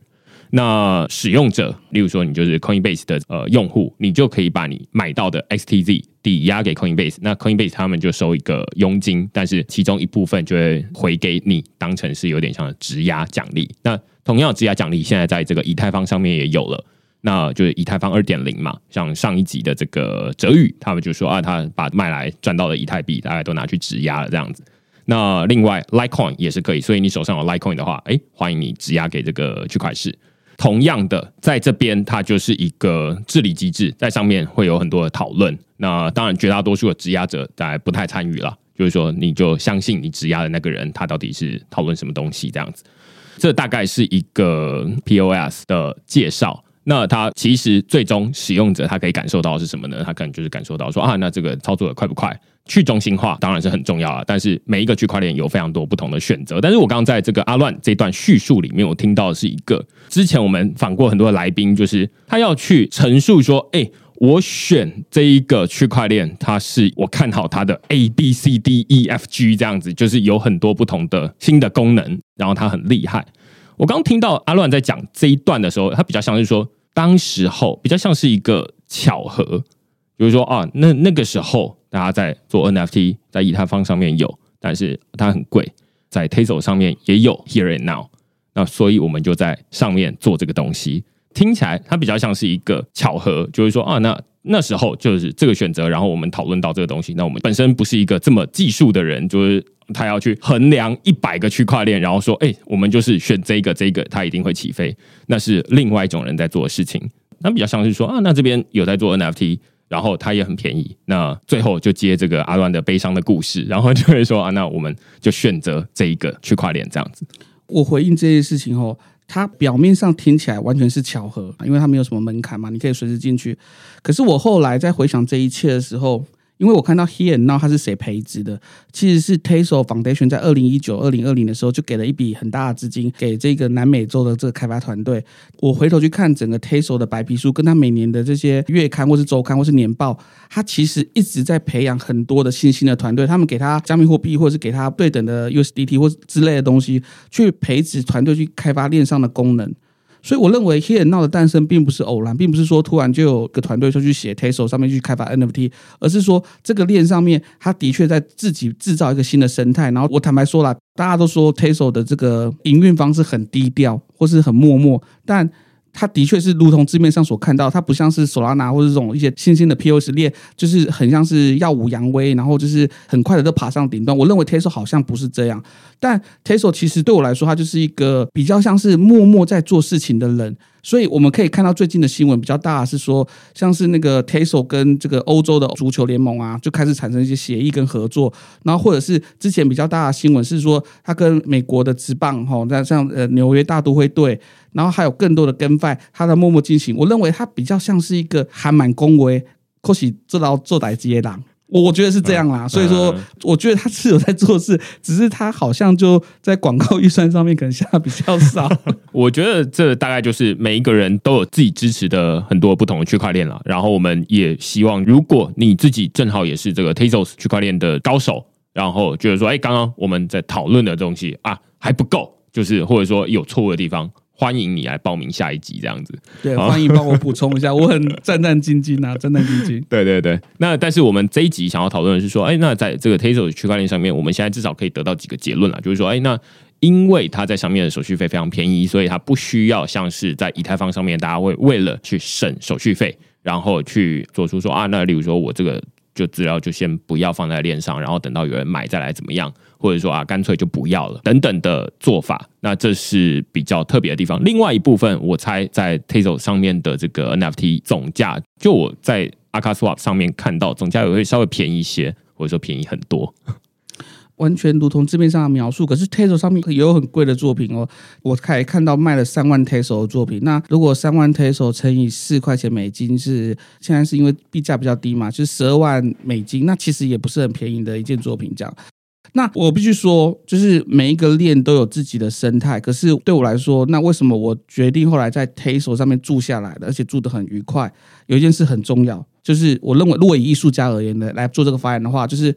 那使用者，例如说你就是 Coinbase 的呃用户，你就可以把你买到的 XTZ 抵押给 Coinbase，那 Coinbase 他们就收一个佣金，但是其中一部分就会回给你，当成是有点像质押奖励。那同样质押奖励现在在这个以太坊上面也有了。那就是以太坊二点零嘛，像上一集的这个哲宇，他们就说啊，他把卖来赚到的以太币，大概都拿去质押了这样子。那另外，Litecoin 也是可以，所以你手上有 Litecoin 的话，哎，欢迎你质押给这个区块市。同样的，在这边它就是一个治理机制，在上面会有很多的讨论。那当然，绝大多数的质押者大概不太参与了，就是说你就相信你质押的那个人，他到底是讨论什么东西这样子。这大概是一个 POS 的介绍。那它其实最终使用者他可以感受到是什么呢？他可能就是感受到说啊，那这个操作的快不快？去中心化当然是很重要啊，但是每一个区块链有非常多不同的选择。但是我刚刚在这个阿乱这段叙述里面，我听到的是一个之前我们访过很多的来宾，就是他要去陈述说，哎，我选这一个区块链，它是我看好它的 A B C D E F G 这样子，就是有很多不同的新的功能，然后它很厉害。我刚听到阿乱在讲这一段的时候，他比较像是说。当时候比较像是一个巧合，比如说啊，那那个时候大家在做 NFT，在以太坊上面有，但是它很贵，在 Tezos 上面也有 Here and Now，那所以我们就在上面做这个东西。听起来它比较像是一个巧合，就是说啊，那那时候就是这个选择，然后我们讨论到这个东西。那我们本身不是一个这么技术的人，就是他要去衡量一百个区块链，然后说，哎，我们就是选这个这个，它一定会起飞。那是另外一种人在做的事情。那比较像是说啊，那这边有在做 NFT，然后它也很便宜。那最后就接这个阿乱的悲伤的故事，然后就会说啊，那我们就选择这一个区块链这样子。我回应这件事情后。它表面上听起来完全是巧合，因为它没有什么门槛嘛，你可以随时进去。可是我后来在回想这一切的时候，因为我看到 Here now 它是谁培植的，其实是 Tezos Foundation 在二零一九、二零二零的时候就给了一笔很大的资金给这个南美洲的这个开发团队。我回头去看整个 Tezos 的白皮书，跟他每年的这些月刊或是周刊或是年报，他其实一直在培养很多的新兴的团队。他们给他加密货币或是给他对等的 USDT 或之类的东西，去培植团队去开发链上的功能。所以我认为 Here Now 的诞生并不是偶然，并不是说突然就有个团队说去写 t e s o 上面去开发 NFT，而是说这个链上面它的确在自己制造一个新的生态。然后我坦白说了，大家都说 t e s o 的这个营运方式很低调或是很默默，但。它的确是如同字面上所看到，它不像是手拉拿或者这种一些新兴的 POS 链，就是很像是耀武扬威，然后就是很快的就爬上顶端。我认为 Tesla 好像不是这样，但 Tesla 其实对我来说，他就是一个比较像是默默在做事情的人。所以我们可以看到最近的新闻比较大是说，像是那个 Tezos 跟这个欧洲的足球联盟啊，就开始产生一些协议跟合作。然后或者是之前比较大的新闻是说，他跟美国的职棒哈，那像呃纽约大都会队，然后还有更多的跟 e 他在默默进行。我认为他比较像是一个还蛮恭维，或许这道做歹职业党。我觉得是这样啦，所以说我觉得他是有在做事，只是他好像就在广告预算上面可能下的比较少。我觉得这大概就是每一个人都有自己支持的很多不同的区块链了。然后我们也希望，如果你自己正好也是这个 Tezos 区块链的高手，然后觉得说，哎，刚刚我们在讨论的东西啊还不够，就是或者说有错误的地方，欢迎你来报名下一集这样子。对，欢迎帮我补充一下，我很战战兢兢啊，战战兢兢。对对对，那但是我们这一集想要讨论的是说，哎，那在这个 Tezos 区块链上面，我们现在至少可以得到几个结论了，就是说，哎，那因为它在上面的手续费非常便宜，所以它不需要像是在以太坊上面，大家会为了去省手续费，然后去做出说啊，那例如说我这个。就资料就先不要放在链上，然后等到有人买再来怎么样，或者说啊，干脆就不要了等等的做法。那这是比较特别的地方。另外一部分，我猜在 Tezos 上面的这个 NFT 总价，就我在 akaSwap 上面看到总价也会稍微便宜一些，或者说便宜很多。完全如同字面上的描述，可是 Tezos 上面也有很贵的作品哦。我可以看到卖了三万 Tezos 的作品。那如果三万 Tezos 乘以四块钱美金是，是现在是因为币价比较低嘛，就是十二万美金。那其实也不是很便宜的一件作品。这样，那我必须说，就是每一个链都有自己的生态。可是对我来说，那为什么我决定后来在 Tezos 上面住下来的，而且住得很愉快？有一件事很重要，就是我认为，如果以艺术家而言的来做这个发言的话，就是。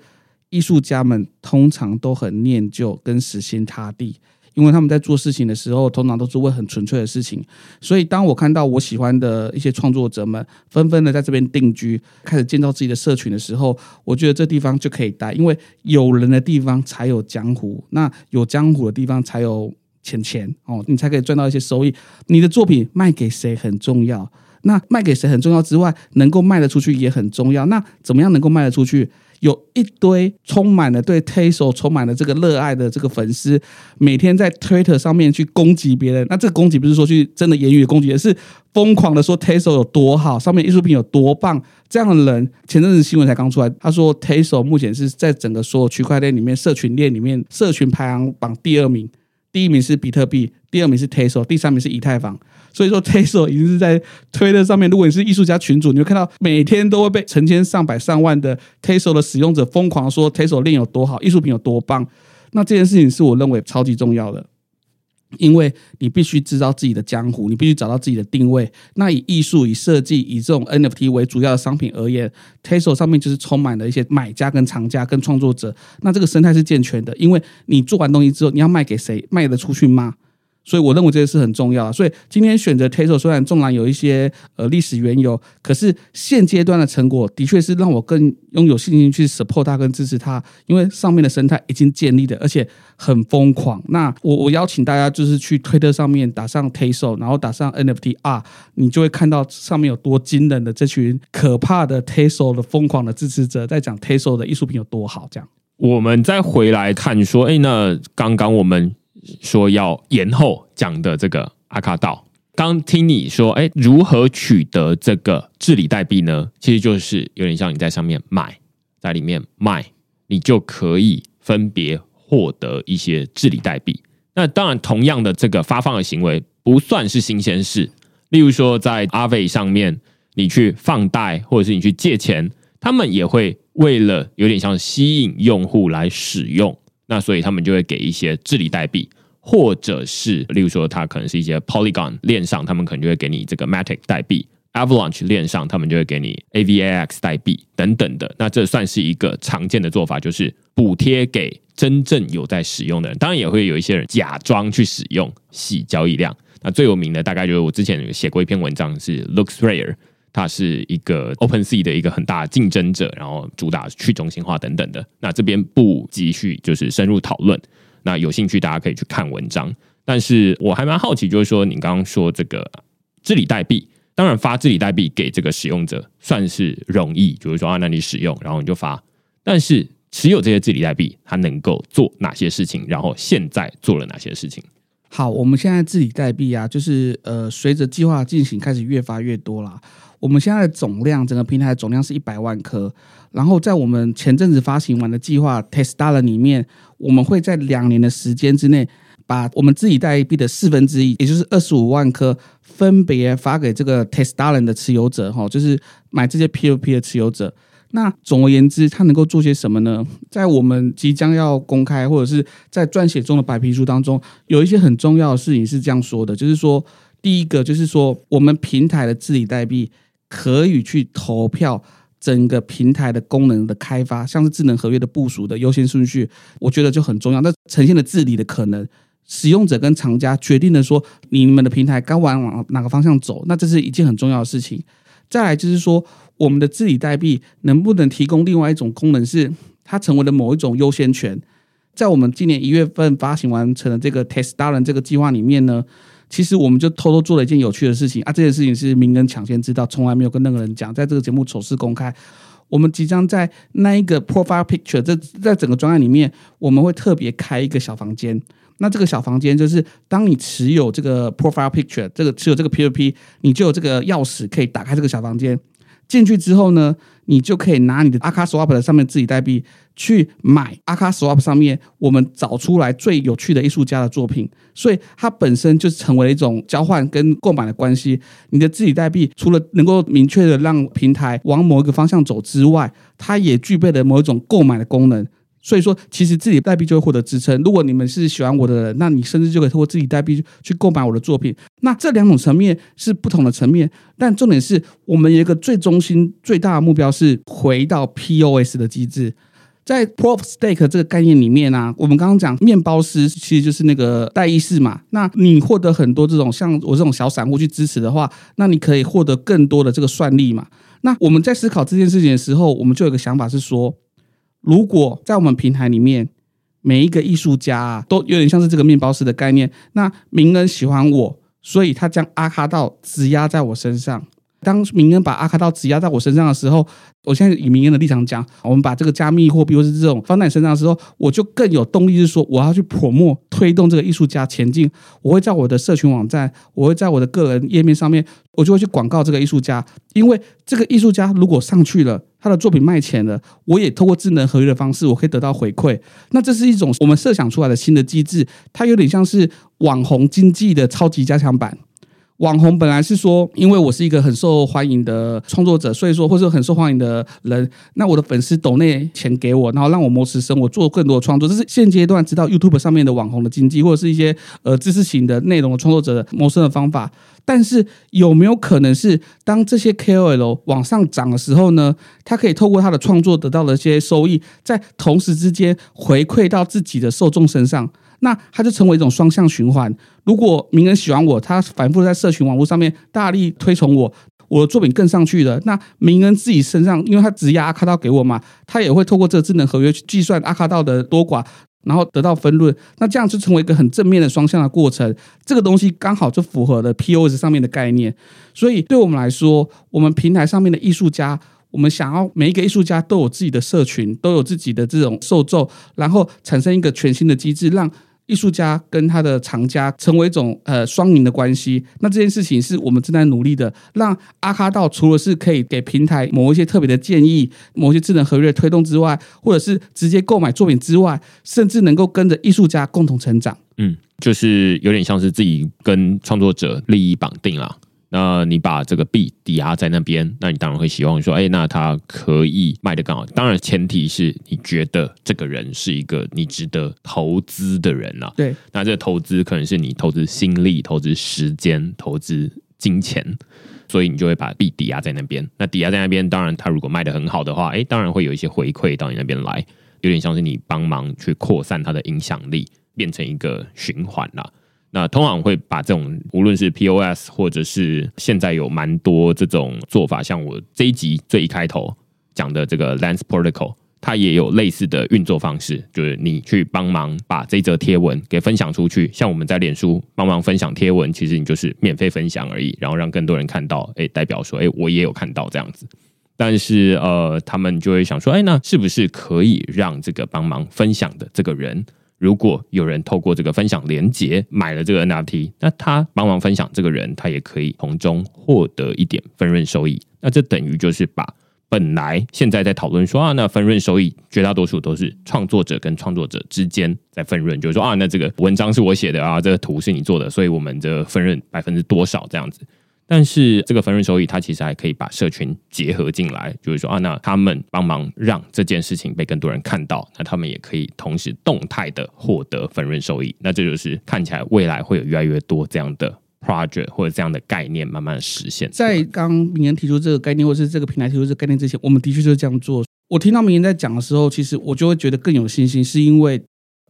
艺术家们通常都很念旧跟死心塌地，因为他们在做事情的时候，通常都是为很纯粹的事情。所以，当我看到我喜欢的一些创作者们纷纷的在这边定居，开始建造自己的社群的时候，我觉得这地方就可以待，因为有人的地方才有江湖，那有江湖的地方才有钱钱哦，你才可以赚到一些收益。你的作品卖给谁很重要，那卖给谁很重要之外，能够卖得出去也很重要。那怎么样能够卖得出去？有一堆充满了对 Tezos 充满了这个热爱的这个粉丝，每天在 Twitter 上面去攻击别人。那这个攻击不是说去真的言语攻击，而是疯狂的说 Tezos 有多好，上面艺术品有多棒。这样的人，前阵子新闻才刚出来，他说 Tezos 目前是在整个所有区块链里面，社群链里面，社群排行榜第二名，第一名是比特币，第二名是 Tezos，第三名是以太坊。所以说，Teso 已经是在推特上面。如果你是艺术家群主，你会看到每天都会被成千上百上万的 Teso 的使用者疯狂说 Teso 链有多好，艺术品有多棒。那这件事情是我认为超级重要的，因为你必须知道自己的江湖，你必须找到自己的定位。那以艺术、以设计、以这种 NFT 为主要的商品而言，Teso 上面就是充满了一些买家、跟藏家、跟创作者。那这个生态是健全的，因为你做完东西之后，你要卖给谁？卖得出去吗？所以我认为这个是很重要。所以今天选择 Tezos 虽然纵然有一些呃历史缘由，可是现阶段的成果的确是让我更拥有信心去 support 它跟支持它，因为上面的生态已经建立了，而且很疯狂。那我我邀请大家就是去推特上面打上 Teso，然后打上 NFT R，你就会看到上面有多惊人的这群可怕的 Teso 的疯狂的支持者在讲 Teso 的艺术品有多好。这样，我们再回来看说，哎，那刚刚我们。说要延后讲的这个阿卡道，刚听你说，哎，如何取得这个治理代币呢？其实就是有点像你在上面买，在里面卖，你就可以分别获得一些治理代币。那当然，同样的这个发放的行为不算是新鲜事。例如说，在 Aave 上面，你去放贷或者是你去借钱，他们也会为了有点像吸引用户来使用。那所以他们就会给一些治理代币，或者是例如说，它可能是一些 Polygon 链上，他们可能就会给你这个 Matic 代币；Avalanche 链上，他们就会给你 AVAX 代币等等的。那这算是一个常见的做法，就是补贴给真正有在使用的人。当然也会有一些人假装去使用，洗交易量。那最有名的大概就是我之前写过一篇文章，是 LooksRare。它是一个 OpenSea 的一个很大的竞争者，然后主打去中心化等等的。那这边不继续就是深入讨论。那有兴趣大家可以去看文章。但是我还蛮好奇，就是说你刚刚说这个治理代币，当然发治理代币给这个使用者算是容易，就是说啊，那你使用，然后你就发。但是持有这些治理代币，它能够做哪些事情？然后现在做了哪些事情？好，我们现在治理代币啊，就是呃，随着计划进行，开始越发越多啦。我们现在的总量，整个平台的总量是一百万颗。然后在我们前阵子发行完的计划 Teztalent 里面，我们会在两年的时间之内，把我们治理代币的四分之一，也就是二十五万颗，分别发给这个 Teztalent 的持有者，哈，就是买这些 POP 的持有者。那总而言之，它能够做些什么呢？在我们即将要公开或者是在撰写中的白皮书当中，有一些很重要的事情是这样说的，就是说，第一个就是说，我们平台的治理代币。可以去投票整个平台的功能的开发，像是智能合约的部署的优先顺序，我觉得就很重要。那呈现了治理的可能，使用者跟厂家决定了说你们的平台该往往哪个方向走，那这是一件很重要的事情。再来就是说，我们的治理代币能不能提供另外一种功能，是它成为了某一种优先权。在我们今年一月份发行完成的这个 Testaren 这个计划里面呢，其实我们就偷偷做了一件有趣的事情啊！这件事情是明恩抢先知道，从来没有跟任何人讲，在这个节目首次公开。我们即将在那一个 Profile Picture，这在整个专案里面，我们会特别开一个小房间。那这个小房间就是，当你持有这个 Profile Picture，这个持有这个 P O P，你就有这个钥匙可以打开这个小房间。进去之后呢，你就可以拿你的阿卡 Swap 的上面自己代币去买阿卡 Swap 上面我们找出来最有趣的艺术家的作品，所以它本身就成为了一种交换跟购买的关系。你的自己代币除了能够明确的让平台往某一个方向走之外，它也具备了某一种购买的功能。所以说，其实自己代币就会获得支撑。如果你们是喜欢我的人，那你甚至就可以通过自己代币去购买我的作品。那这两种层面是不同的层面，但重点是我们有一个最中心、最大的目标是回到 POS 的机制。在 Proof Stake 这个概念里面啊，我们刚刚讲面包师其实就是那个代议士嘛。那你获得很多这种像我这种小散户去支持的话，那你可以获得更多的这个算力嘛。那我们在思考这件事情的时候，我们就有一个想法是说。如果在我们平台里面，每一个艺术家啊，都有点像是这个面包师的概念。那名人喜欢我，所以他将阿卡道质押在我身上。当名人把阿卡道质押在我身上的时候，我现在以名人的立场讲，我们把这个加密货币或是这种放在你身上的时候，我就更有动力，是说我要去 promote 推动这个艺术家前进。我会在我的社群网站，我会在我的个人页面上面，我就会去广告这个艺术家，因为这个艺术家如果上去了。他的作品卖钱了，我也透过智能合约的方式，我可以得到回馈。那这是一种我们设想出来的新的机制，它有点像是网红经济的超级加强版。网红本来是说，因为我是一个很受欢迎的创作者，所以说或者很受欢迎的人，那我的粉丝抖内钱给我，然后让我谋食生活，做更多的创作。这是现阶段知道 YouTube 上面的网红的经济，或者是一些呃知识型的内容的创作者的谋生的方法。但是有没有可能是当这些 KOL 往上涨的时候呢？他可以透过他的创作得到的一些收益，在同时之间回馈到自己的受众身上。那它就成为一种双向循环。如果名人喜欢我，他反复在社群网络上面大力推崇我，我的作品更上去了。那名人自己身上，因为他质押阿卡道给我嘛，他也会透过这个智能合约去计算阿卡道的多寡，然后得到分论。那这样就成为一个很正面的双向的过程。这个东西刚好就符合了 POS 上面的概念。所以对我们来说，我们平台上面的艺术家。我们想要每一个艺术家都有自己的社群，都有自己的这种受众，然后产生一个全新的机制，让艺术家跟他的藏家成为一种呃双赢的关系。那这件事情是我们正在努力的，让阿卡道除了是可以给平台某一些特别的建议、某些智能合约推动之外，或者是直接购买作品之外，甚至能够跟着艺术家共同成长。嗯，就是有点像是自己跟创作者利益绑定了。那你把这个币抵押在那边，那你当然会希望说，哎，那他可以卖得更好。当然，前提是你觉得这个人是一个你值得投资的人啊。对，那这个投资可能是你投资心力、投资时间、投资金钱，所以你就会把币抵押在那边。那抵押在那边，当然他如果卖得很好的话，哎，当然会有一些回馈到你那边来，有点像是你帮忙去扩散他的影响力，变成一个循环了。那通常会把这种无论是 POS 或者是现在有蛮多这种做法，像我这一集最一开头讲的这个 Lens Protocol，它也有类似的运作方式，就是你去帮忙把这则贴文给分享出去。像我们在脸书帮忙分享贴文，其实你就是免费分享而已，然后让更多人看到，哎，代表说，哎，我也有看到这样子。但是呃，他们就会想说，哎，那是不是可以让这个帮忙分享的这个人？如果有人透过这个分享连结买了这个 NFT，那他帮忙分享这个人，他也可以从中获得一点分润收益。那这等于就是把本来现在在讨论说啊，那分润收益绝大多数都是创作者跟创作者之间在分润，就是说啊，那这个文章是我写的啊，这个图是你做的，所以我们的分润百分之多少这样子。但是这个分润收益，它其实还可以把社群结合进来，就是说啊，那他们帮忙让这件事情被更多人看到，那他们也可以同时动态的获得分润收益。那这就是看起来未来会有越来越多这样的 project 或者这样的概念慢慢实现。在刚明言提出这个概念，或是这个平台提出这个概念之前，我们的确就是这样做。我听到明言在讲的时候，其实我就会觉得更有信心，是因为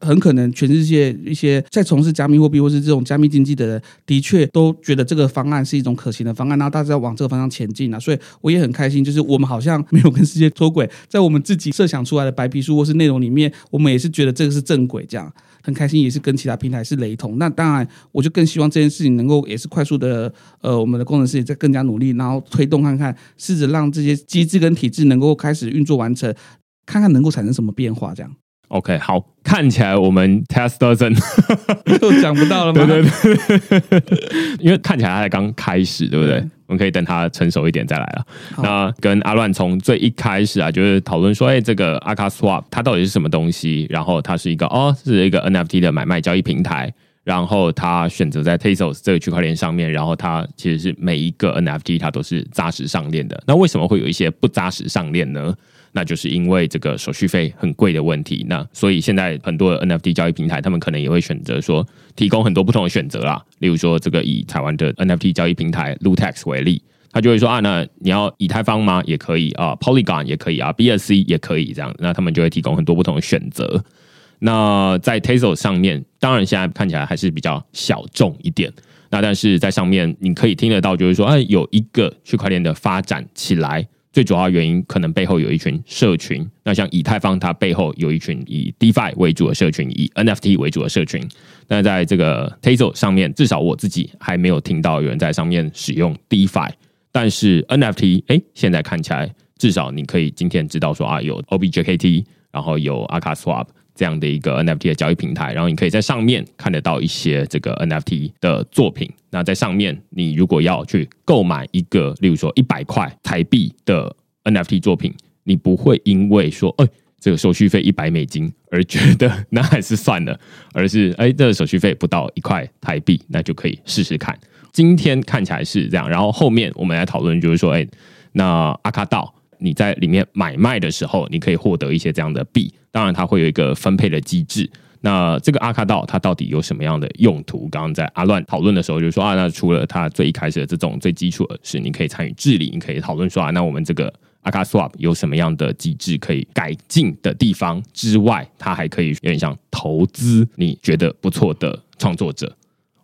很可能全世界一些在从事加密货币或是这种加密经济的人，的确都觉得这个方案是一种可行的方案，然后大家往这个方向前进啊。所以我也很开心，就是我们好像没有跟世界脱轨，在我们自己设想出来的白皮书或是内容里面，我们也是觉得这个是正轨，这样很开心，也是跟其他平台是雷同。那当然，我就更希望这件事情能够也是快速的，呃，我们的工程师也在更加努力，然后推动看看，试着让这些机制跟体制能够开始运作完成，看看能够产生什么变化，这样。OK，好，看起来我们 test dozen 都讲不到了吗？对 对对，因为看起来他才刚开始，对不对？对我们可以等他成熟一点再来了。好那跟阿乱从最一开始啊，就是讨论说，哎，这个 Aka Swap 它到底是什么东西？然后它是一个哦，是一个 NFT 的买卖交易平台。然后他选择在 Tezos 这个区块链上面，然后它其实是每一个 NFT 它都是扎实上链的。那为什么会有一些不扎实上链呢？那就是因为这个手续费很贵的问题。那所以现在很多的 NFT 交易平台，他们可能也会选择说提供很多不同的选择啦。例如说，这个以台湾的 NFT 交易平台 Lootex 为例，他就会说啊，那你要以太坊吗？也可以啊，Polygon 也可以啊，BSC 也可以这样。那他们就会提供很多不同的选择。那在 Tezos 上面，当然现在看起来还是比较小众一点。那但是在上面你可以听得到，就是说，哎，有一个区块链的发展起来。最主要原因可能背后有一群社群，那像以太坊，它背后有一群以 DeFi 为主的社群，以 NFT 为主的社群。那在这个 Tazo 上面，至少我自己还没有听到有人在上面使用 DeFi，但是 NFT，哎，现在看起来至少你可以今天知道说啊，有 OBJKT，然后有 Aka Swap。这样的一个 NFT 的交易平台，然后你可以在上面看得到一些这个 NFT 的作品。那在上面，你如果要去购买一个，例如说一百块台币的 NFT 作品，你不会因为说，哎，这个手续费一百美金而觉得那还是算了，而是哎，这个手续费不到一块台币，那就可以试试看。今天看起来是这样，然后后面我们来讨论，就是说，哎，那阿卡道。你在里面买卖的时候，你可以获得一些这样的币，当然它会有一个分配的机制。那这个阿卡道它到底有什么样的用途？刚刚在阿乱讨论的时候就说啊，那除了它最一开始的这种最基础的是你可以参与治理，你可以讨论说啊，那我们这个 Aka Swap 有什么样的机制可以改进的地方之外，它还可以有点像投资你觉得不错的创作者。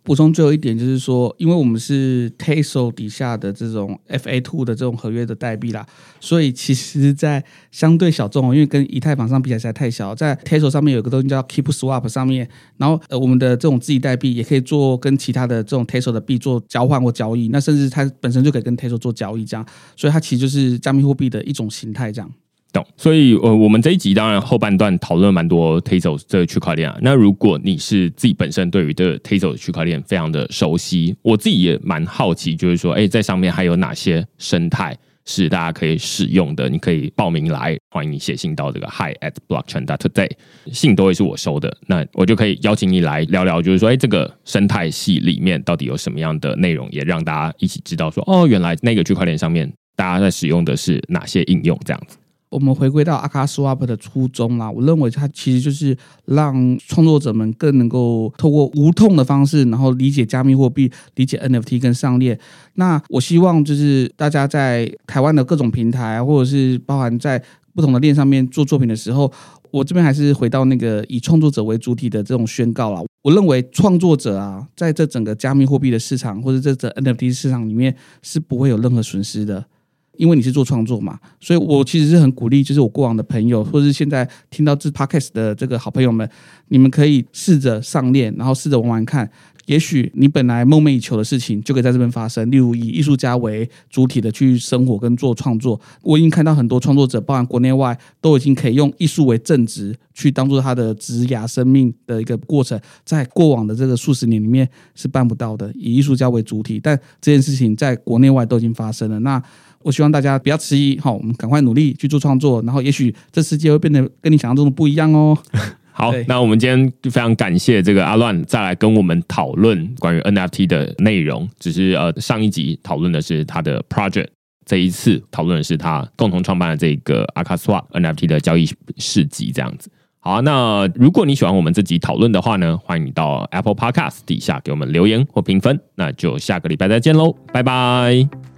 补充最后一点就是说，因为我们是 TESO 底下的这种 FA2 的这种合约的代币啦，所以其实，在相对小众，因为跟以太坊上比起来实在太小，在 TESO 上面有个东西叫 Keep Swap 上面，然后呃，我们的这种自己代币也可以做跟其他的这种 TESO 的币做交换或交易，那甚至它本身就可以跟 TESO 做交易，这样，所以它其实就是加密货币的一种形态，这样。懂，所以呃，我们这一集当然后半段讨论蛮多 Tezos 这个区块链啊。那如果你是自己本身对于这 Tezos 区块链非常的熟悉，我自己也蛮好奇，就是说，哎，在上面还有哪些生态是大家可以使用的？你可以报名来，欢迎你写信到这个 Hi at Blockchain dot today，信都会是我收的，那我就可以邀请你来聊聊，就是说，哎，这个生态系里面到底有什么样的内容，也让大家一起知道说，哦，原来那个区块链上面大家在使用的是哪些应用，这样子。我们回归到 Aka Swap 的初衷啦，我认为它其实就是让创作者们更能够透过无痛的方式，然后理解加密货币、理解 NFT 跟上链。那我希望就是大家在台湾的各种平台，或者是包含在不同的链上面做作品的时候，我这边还是回到那个以创作者为主体的这种宣告啦。我认为创作者啊，在这整个加密货币的市场或者这整 NFT 市场里面是不会有任何损失的。因为你是做创作嘛，所以我其实是很鼓励，就是我过往的朋友，或者是现在听到这 podcast 的这个好朋友们，你们可以试着上链，然后试着玩玩看，也许你本来梦寐以求的事情就可以在这边发生。例如以艺术家为主体的去生活跟做创作，我已经看到很多创作者，包含国内外，都已经可以用艺术为正职，去当做他的职涯生命的一个过程，在过往的这个数十年里面是办不到的，以艺术家为主体，但这件事情在国内外都已经发生了。那我希望大家不要迟疑，好，我们赶快努力去做创作，然后也许这世界会变得跟你想象中的不一样哦。好，那我们今天就非常感谢这个阿乱再来跟我们讨论关于 NFT 的内容。只是呃，上一集讨论的是他的 project，这一次讨论的是他共同创办的这个 Aka Swap NFT 的交易市集，这样子。好啊，那如果你喜欢我们这集讨论的话呢，欢迎你到 Apple Podcast 底下给我们留言或评分。那就下个礼拜再见喽，拜拜。